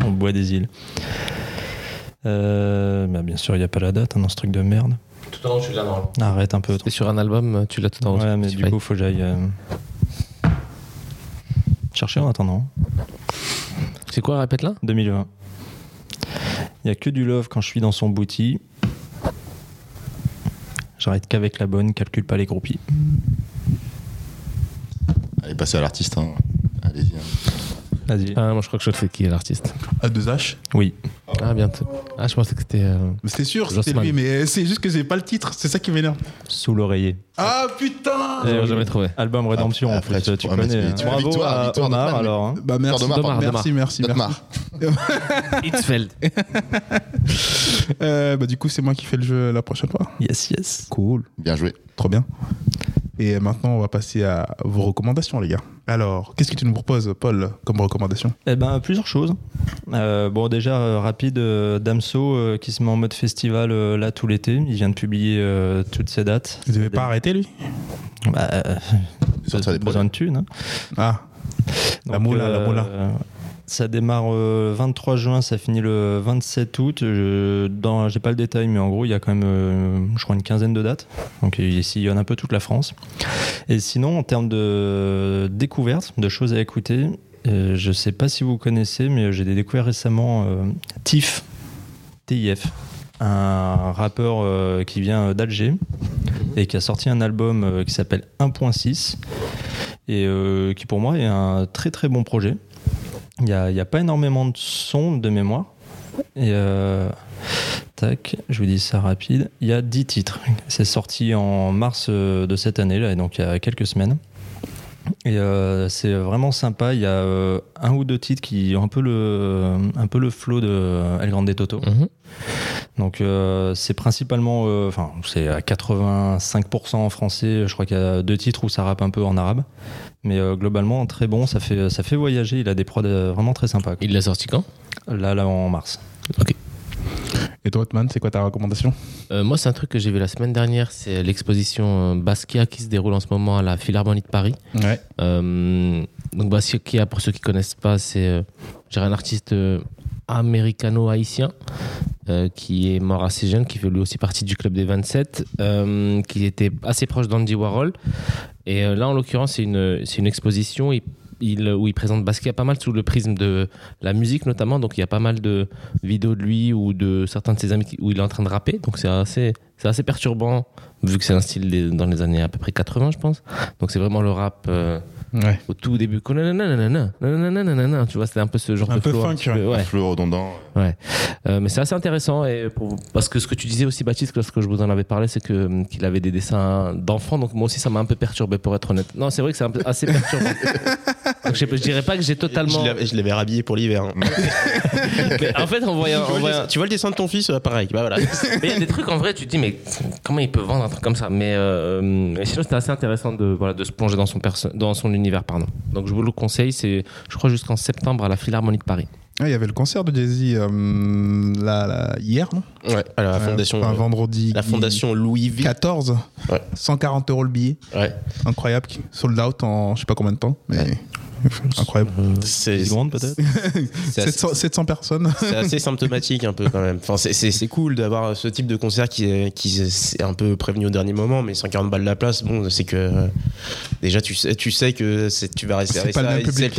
On boit des îles. Euh, bah, bien sûr, il n'y a pas la date hein, dans ce truc de merde. Tout en haut, tu l'as dans Arrête un peu. Et sur un album, tu l'as tout en haut. Ouais, mais du coup, faut que j'aille euh, chercher en attendant. C'est quoi, répète-la? 2020. Il n'y a que du love quand je suis dans son bouti. J'arrête qu'avec la bonne, calcule pas les groupies. Allez, passez à l'artiste. hein. Allez-y. hein. Vas-y. Ah, moi, je crois que je sais qui est l'artiste. A2H. Oui. Ah, bientôt. Ah, je pensais que c'était. euh, C'était sûr, c'était Jossman. lui, mais c'est juste que j'ai pas le titre. C'est ça qui m'énerve. Sous l'oreiller. Ah putain J'ai oui. jamais trouvé. Album Rédemption, Ah, en après, plus, tu tu, pourras connais. mettre- hein. tu- Bravo victoire, à victoire Omar, d'Otman, mais- alors. hein. Bah merci, Domar, merci, merci, merci. Hitzfeld. Euh, bah du coup, c'est moi qui fais le jeu la prochaine fois. Yes, yes. Cool. Bien joué. Trop bien. Et maintenant, on va passer à vos recommandations, les gars. Alors, qu'est-ce que tu nous proposes, Paul, comme recommandation? Eh ben, plusieurs choses. Euh, bon, déjà, euh, rapide, euh, Damso euh, qui se met en mode festival là tout l'été. Il vient de publier toutes ses dates. Vous devez pas arrêter, lui? Bah, besoin de thunes. hein. Ah, La moula, la moula. Ça démarre euh, 23 juin, ça finit le 27 août. Je, j'ai pas le détail, mais en gros, il y a quand même, euh, je crois, une quinzaine de dates. Donc, il sillonne un peu toute la France. Et sinon, en termes de découvertes, de choses à écouter, euh, je sais pas si vous connaissez, mais j'ai découvert récemment TIF, TIF, un rappeur qui vient d'Alger et qui a sorti un album qui s'appelle 1.6 et qui pour moi est un très très bon projet. Il n'y a, y a pas énormément de sons de mémoire. Et euh, tac, je vous dis ça rapide. Il y a 10 titres. C'est sorti en mars euh, de cette année, là, donc il y a quelques semaines. Et euh, c'est vraiment sympa. Il y a euh, un ou deux titres qui ont un peu le, un peu le flow de El Grande Toto. Mhm. Donc euh, c'est principalement, euh, enfin c'est à 85% en français. Je crois qu'il y a deux titres où ça rappe un peu en arabe, mais euh, globalement très bon. Ça fait ça fait voyager. Il a des prods euh, vraiment très sympas. quoi. Il l'a sorti quand? Là là en mars. Et toi, Otman, c'est quoi ta recommandation Euh, Moi, c'est un truc que j'ai vu la semaine dernière. C'est l'exposition euh, Basquiat qui se déroule en ce moment à la Philharmonie de Paris. Ouais. Euh, donc Basquiat, pour ceux qui connaissent pas, c'est un artiste américano-haïtien euh, qui est mort assez jeune, qui fait lui aussi partie du club des 27, euh, qui était assez proche d'Andy Warhol. Et là, en l'occurrence, c'est une, une exposition il- il- où il présente Basquiat pas mal sous le prisme de la musique notamment. Donc il y a pas mal de vidéos de lui ou de certains de ses amis où il est en train de rapper. Donc c'est assez, c'est assez perturbant vu que c'est un style des- dans les années à peu près 80, je pense. Donc c'est vraiment le rap. euh, Ouais. au tout début. Tu vois, c'était un peu ce genre Un de peu flow. funk, petit peu, ouais. Flou redondant. Ouais. Euh, mais c'est assez intéressant et pour- parce que ce que tu disais aussi, Baptiste, lorsque je vous en avais parlé, c'est que hum, qu'il avait des dessins d'enfants. Donc moi aussi, ça m'a un peu perturbé, pour être honnête. Non, c'est vrai que c'est un peu assez perturbant. Donc je, je dirais pas que j'ai totalement. Je l'avais- rhabillé pour l'hiver. hein. Mais en fait, en voyant, Tu en vois le voyant- dessin- tu vois le dessin de ton fils, euh, pareil. Bah voilà. Mais il y a des trucs en vrai, tu te dis, mais comment il peut vendre un truc comme ça? Mais euh, mais sinon, c'était assez intéressant de, voilà, de se plonger dans son, perso- dans son univers. Pardon. Donc, je vous le conseille, c'est, je crois, jusqu'en septembre à la Philharmonie de Paris. Ah, il y avait le concert de Jay-Z euh, là, là, hier, non? Ouais, à la fondation. enfin, euh, vendredi. la fondation Louis V. 14. Ouais. 140 euros le billet. Ouais. Incroyable. Sold out en je sais pas combien de temps. Mais incroyable. C'est 10 secondes peut-être c'est assez, 700, 700 personnes. c'est assez symptomatique un peu quand même. Enfin, c'est- cool d'avoir ce type de concert qui est, qui est un peu prévenu au dernier moment, mais 140 balles la place, bon, c'est que déjà tu sais, tu sais que tu vas rester C'est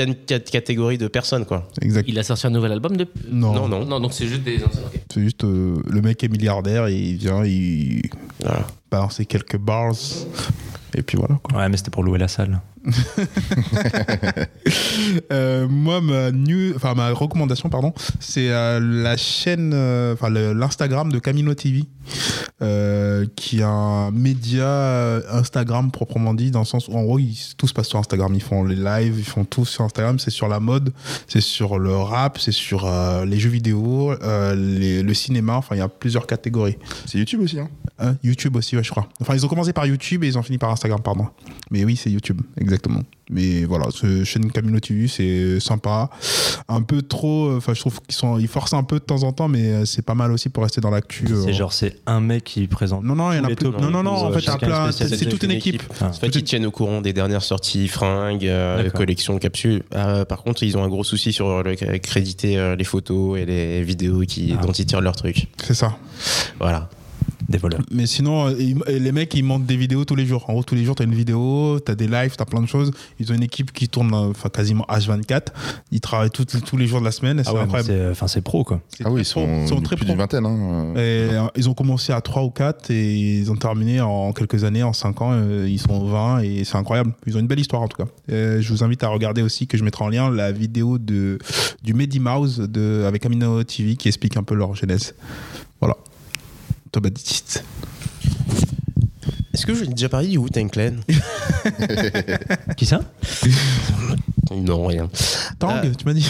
même cat- catégorie de personnes quoi. exact. Il a sorti un nouvel album depuis Non, Non, non. Non, donc c'est juste des c'est juste euh, le mec est milliardaire et il vient, il Voilà. balance quelques bars. Et puis voilà. Quoi. Ouais, mais c'était pour louer la salle. Euh, moi, ma, new, ma recommandation, pardon, c'est euh, la chaîne, euh, enfin l'Instagram de Camino TV, qui est un média Instagram proprement dit, dans le sens où en gros, ils- tout se passe sur Instagram. Ils font les lives, ils font tout sur Instagram. C'est sur la mode, c'est sur le rap, c'est sur les jeux vidéo, les- le cinéma. Enfin, il y a plusieurs catégories. C'est YouTube aussi, hein Hein, YouTube aussi, ouais, je crois. Enfin, ils ont commencé par YouTube et ils ont fini par Instagram, pardon. Mais oui, c'est YouTube, exactement. Mais voilà, ce chaîne Camino TV, c'est sympa. Un peu trop, euh, enfin, je trouve qu'ils sont, ils forcent un peu de temps en temps, mais euh, c'est pas mal aussi pour rester dans l'actu. euh. C'est genre, c'est un mec qui présente. Non, non, il y en a plus. Non, non, non, en euh, fait, un c'est toute une équipe. Enfin, En fait, ils tiennent au courant des dernières sorties, fringues, euh, collections, capsules. Euh, par contre, ils ont un gros souci sur le créditer euh, les photos et les vidéos qui, Ah. dont ils tirent leur truc. C'est ça. Voilà. Des voleurs. Mais sinon, euh, et les mecs, ils montent des vidéos tous les jours. En gros, tous les jours, t'as une vidéo, t'as des lives, t'as plein de choses. Ils ont une équipe qui tourne, euh, enfin, quasiment H24. Ils travaillent tous tous les jours de la semaine. Ah ouais, enfin, c'est pro quoi. Ah oui, ils sont, pro. Ils sont très plus pro. d'une vingtaine. Hein. Et, euh, ils ont commencé à 3 ou 4 et ils ont terminé en quelques années, en 5 ans, euh, ils sont 20 et c'est incroyable. Ils ont une belle histoire en tout cas. Euh, je vous invite à regarder aussi, que je mettrai en lien, la vidéo de, du Medi Mouse de, avec Amino TV qui explique un peu leur genèse. Voilà. Baptiste. Est-ce que je l'ai déjà parlé du Wu-Tang Clan Qui ça Non, rien. Tang, Euh. tu m'as dit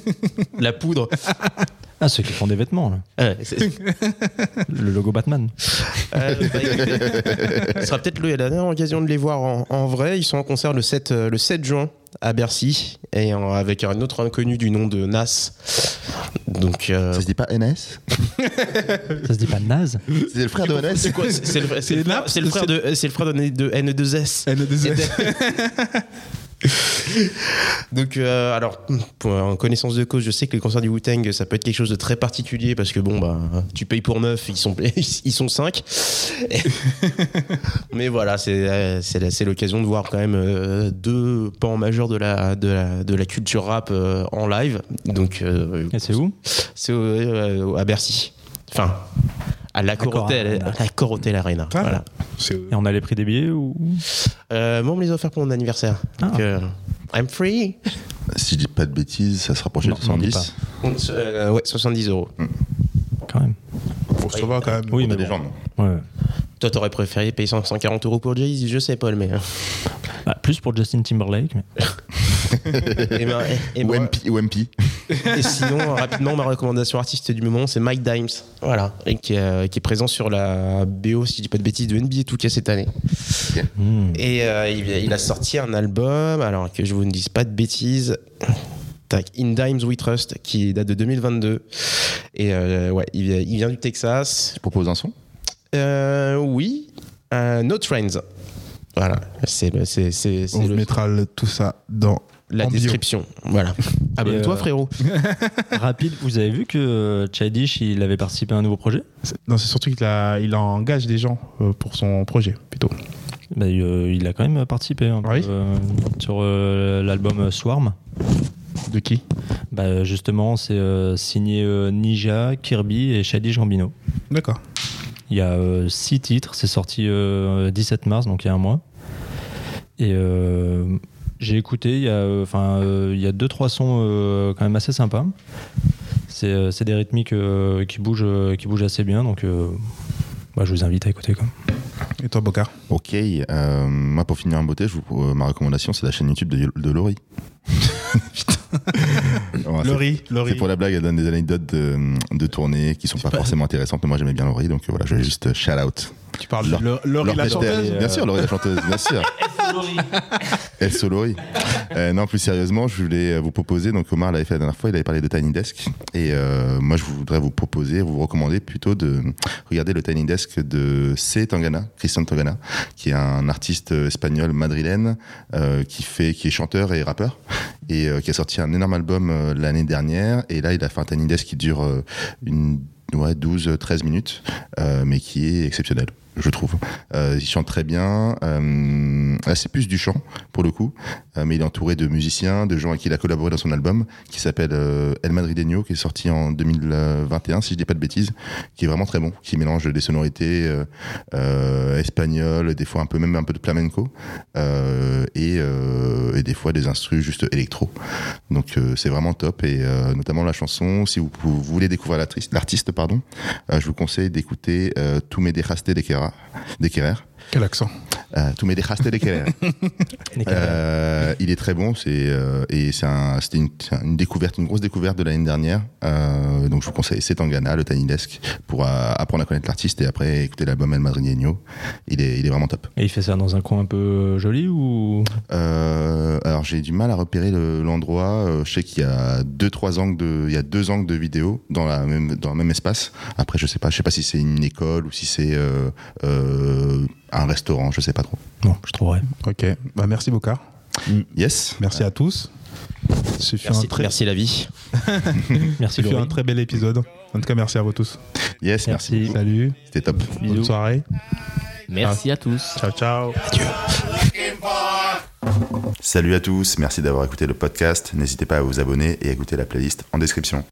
La poudre. Ah, ceux qui font des vêtements, là. Le logo Batman. Euh, bah, écoutez, ce sera peut-être le- la dernière occasion de les voir en, en vrai. Ils sont en concert le 7, euh, le 7 juin à Bercy et en- avec un autre inconnu du nom de Nas. Donc, euh, Ça se dit pas NS Ça se dit pas naze C'est le frère de NS c'est quoi C'est le, frère, le de, c'est le frère de, de N2S. Donc, euh, alors, pour, en connaissance de cause, je sais que les concerts du Wu-Tang, ça peut être quelque chose de très particulier parce que bon, bah, tu payes pour neuf, ils sont, ils sont cinq. Mais voilà, c'est, euh, c'est, l'occasion de voir quand même euh, deux pans majeurs de la, de la, de la culture rap en live. Donc, euh, Et c'est où? c'est au- euh, à Bercy. Enfin, à la Corotel, Arena. à la Corotel Arena. Ah. Voilà. Et on a les prix des billets ou Euh, moi, on me les a offerts pour mon anniversaire. Ah. Donc, euh, I'm free. Si je dis pas de bêtises, ça se rapprochait de Non, n'en dis 70. Euh, ouais, 70 euros. quand même Bon, ça va quand même. Oui, Pour mais des non Ouais. Toi, t'aurais préféré payer 100 140 euros pour Jay-Z Je sais, Paul, mais. Bah, plus pour Justin Timberlake. Mais... et ben, et- et Ou ben, MP, ou MP. Et sinon, rapidement, ma recommandation artiste du moment, c'est Mike Dimes. Voilà. Et qui, est, euh, qui est présent sur la BO, si je dis pas de bêtises, de NBA 2K cette année. Hmm. Et euh, il, il a sorti un album, alors que je vous ne dise pas de bêtises. Tac, In Dimes We Trust, qui date de 2022. Et euh, ouais, il, vient- il vient du Texas. Je propose un son? Euh, oui, euh, No Trends. Voilà, c'est le- c'est- c'est- c'est On le- mettra le- tout ça dans. la en bio. description. Voilà. Abonne-toi, euh, frérot. Rapide, vous avez vu que euh, Childish, il avait participé à un nouveau projet? C'est- Non, c'est surtout qu'il a, il engage des gens euh, pour son projet, plutôt. Bah, euh, Il a quand même participé un peu, Oui. euh, sur euh, l'album Swarm. De qui? Bah, justement, c'est euh, signé euh, Ninja, Kirby et Childish Gambino. D'accord. Il y a euh, six titres, c'est sorti euh, 17 mars, donc il y a un mois. Et euh, j'ai écouté, il y a, euh, enfin, euh, il y a deux trois sons euh, quand même assez sympas. C'est euh, des rythmiques euh, qui bougent, euh, qui bougent assez bien, donc euh, bah, je vous invite à écouter. Quoi. Et toi, Bocard? Ok, euh, moi pour finir en beauté, je vous, euh, ma recommandation c'est la chaîne YouTube de, de Laurie. Laurie, Laurie. C'est pour la blague, elle donne des anecdotes de, de tournée qui sont pas, forcément intéressantes, mais moi j'aimais bien Laurie, donc euh, voilà, je vais juste shout out. Tu parles de Laurie, la chanteuse? Bien sûr, Laurie la chanteuse, bien sûr. Elle Laurie. Euh, non, plus sérieusement, je voulais vous proposer, donc Omar l'avait fait la dernière fois, il avait parlé de Tiny Desk, et euh, moi je voudrais vous proposer, vous recommander plutôt de regarder le Tiny Desk de C. Tangana, Christian Tangana, qui est un artiste espagnol madrilène, euh, qui fait, qui est chanteur et rappeur, et qui a sorti un énorme album l'année dernière, et là il a fait un Tiny Desk qui dure une ouais, 12-13 minutes, mais qui est exceptionnel, je trouve. Euh, il chante très bien. Euh, c'est plus du chant, pour le coup, euh, mais il est entouré de musiciens, de gens avec qui il a collaboré dans son album, qui s'appelle euh, El Madrileño, qui est sorti en 2021, si je dis pas de bêtises, qui est vraiment très bon, qui mélange des sonorités espagnoles, des fois un peu même un peu de flamenco, et, des fois des instrus juste électro. Donc c'est vraiment top, et notamment la chanson, si vous, voulez découvrir l'artiste, pardon, je vous conseille d'écouter euh, Tu me dejaste de querer, de querer. Quel accent Tu me dejaste de querer. Euh, il est très bon, c'est euh, et c'est un, c'était une, découverte, une grosse découverte de l'année dernière. Euh, donc je vous conseille C'est Tangana, le Tiny Desk, pour euh, apprendre à connaître l'artiste et après écouter l'album El Madrileño. Il est, il est vraiment top. Et il fait ça dans un coin un peu joli ou? Euh, alors j'ai du mal à repérer le- l'endroit. Je sais qu'il y a deux, trois angles de, il y a deux angles de vidéo dans la même, dans le même espace. Après je sais pas, je sais pas si c'est une école ou si c'est euh, euh, un restaurant, je sais pas trop. Non, je trouverai. Ok. Bah, merci, Bocard. Yes. Merci à tous. Ce fut, Merci, un très, merci la vie. Merci ce fut un très bel épisode. En tout cas, merci à vous tous. Yes, merci. Salut. C'était top. Bonne soirée. Merci à tous. Ciao, ciao. Salut à tous, merci d'avoir écouté le podcast. N'hésitez pas à vous abonner et à écouter la playlist en description.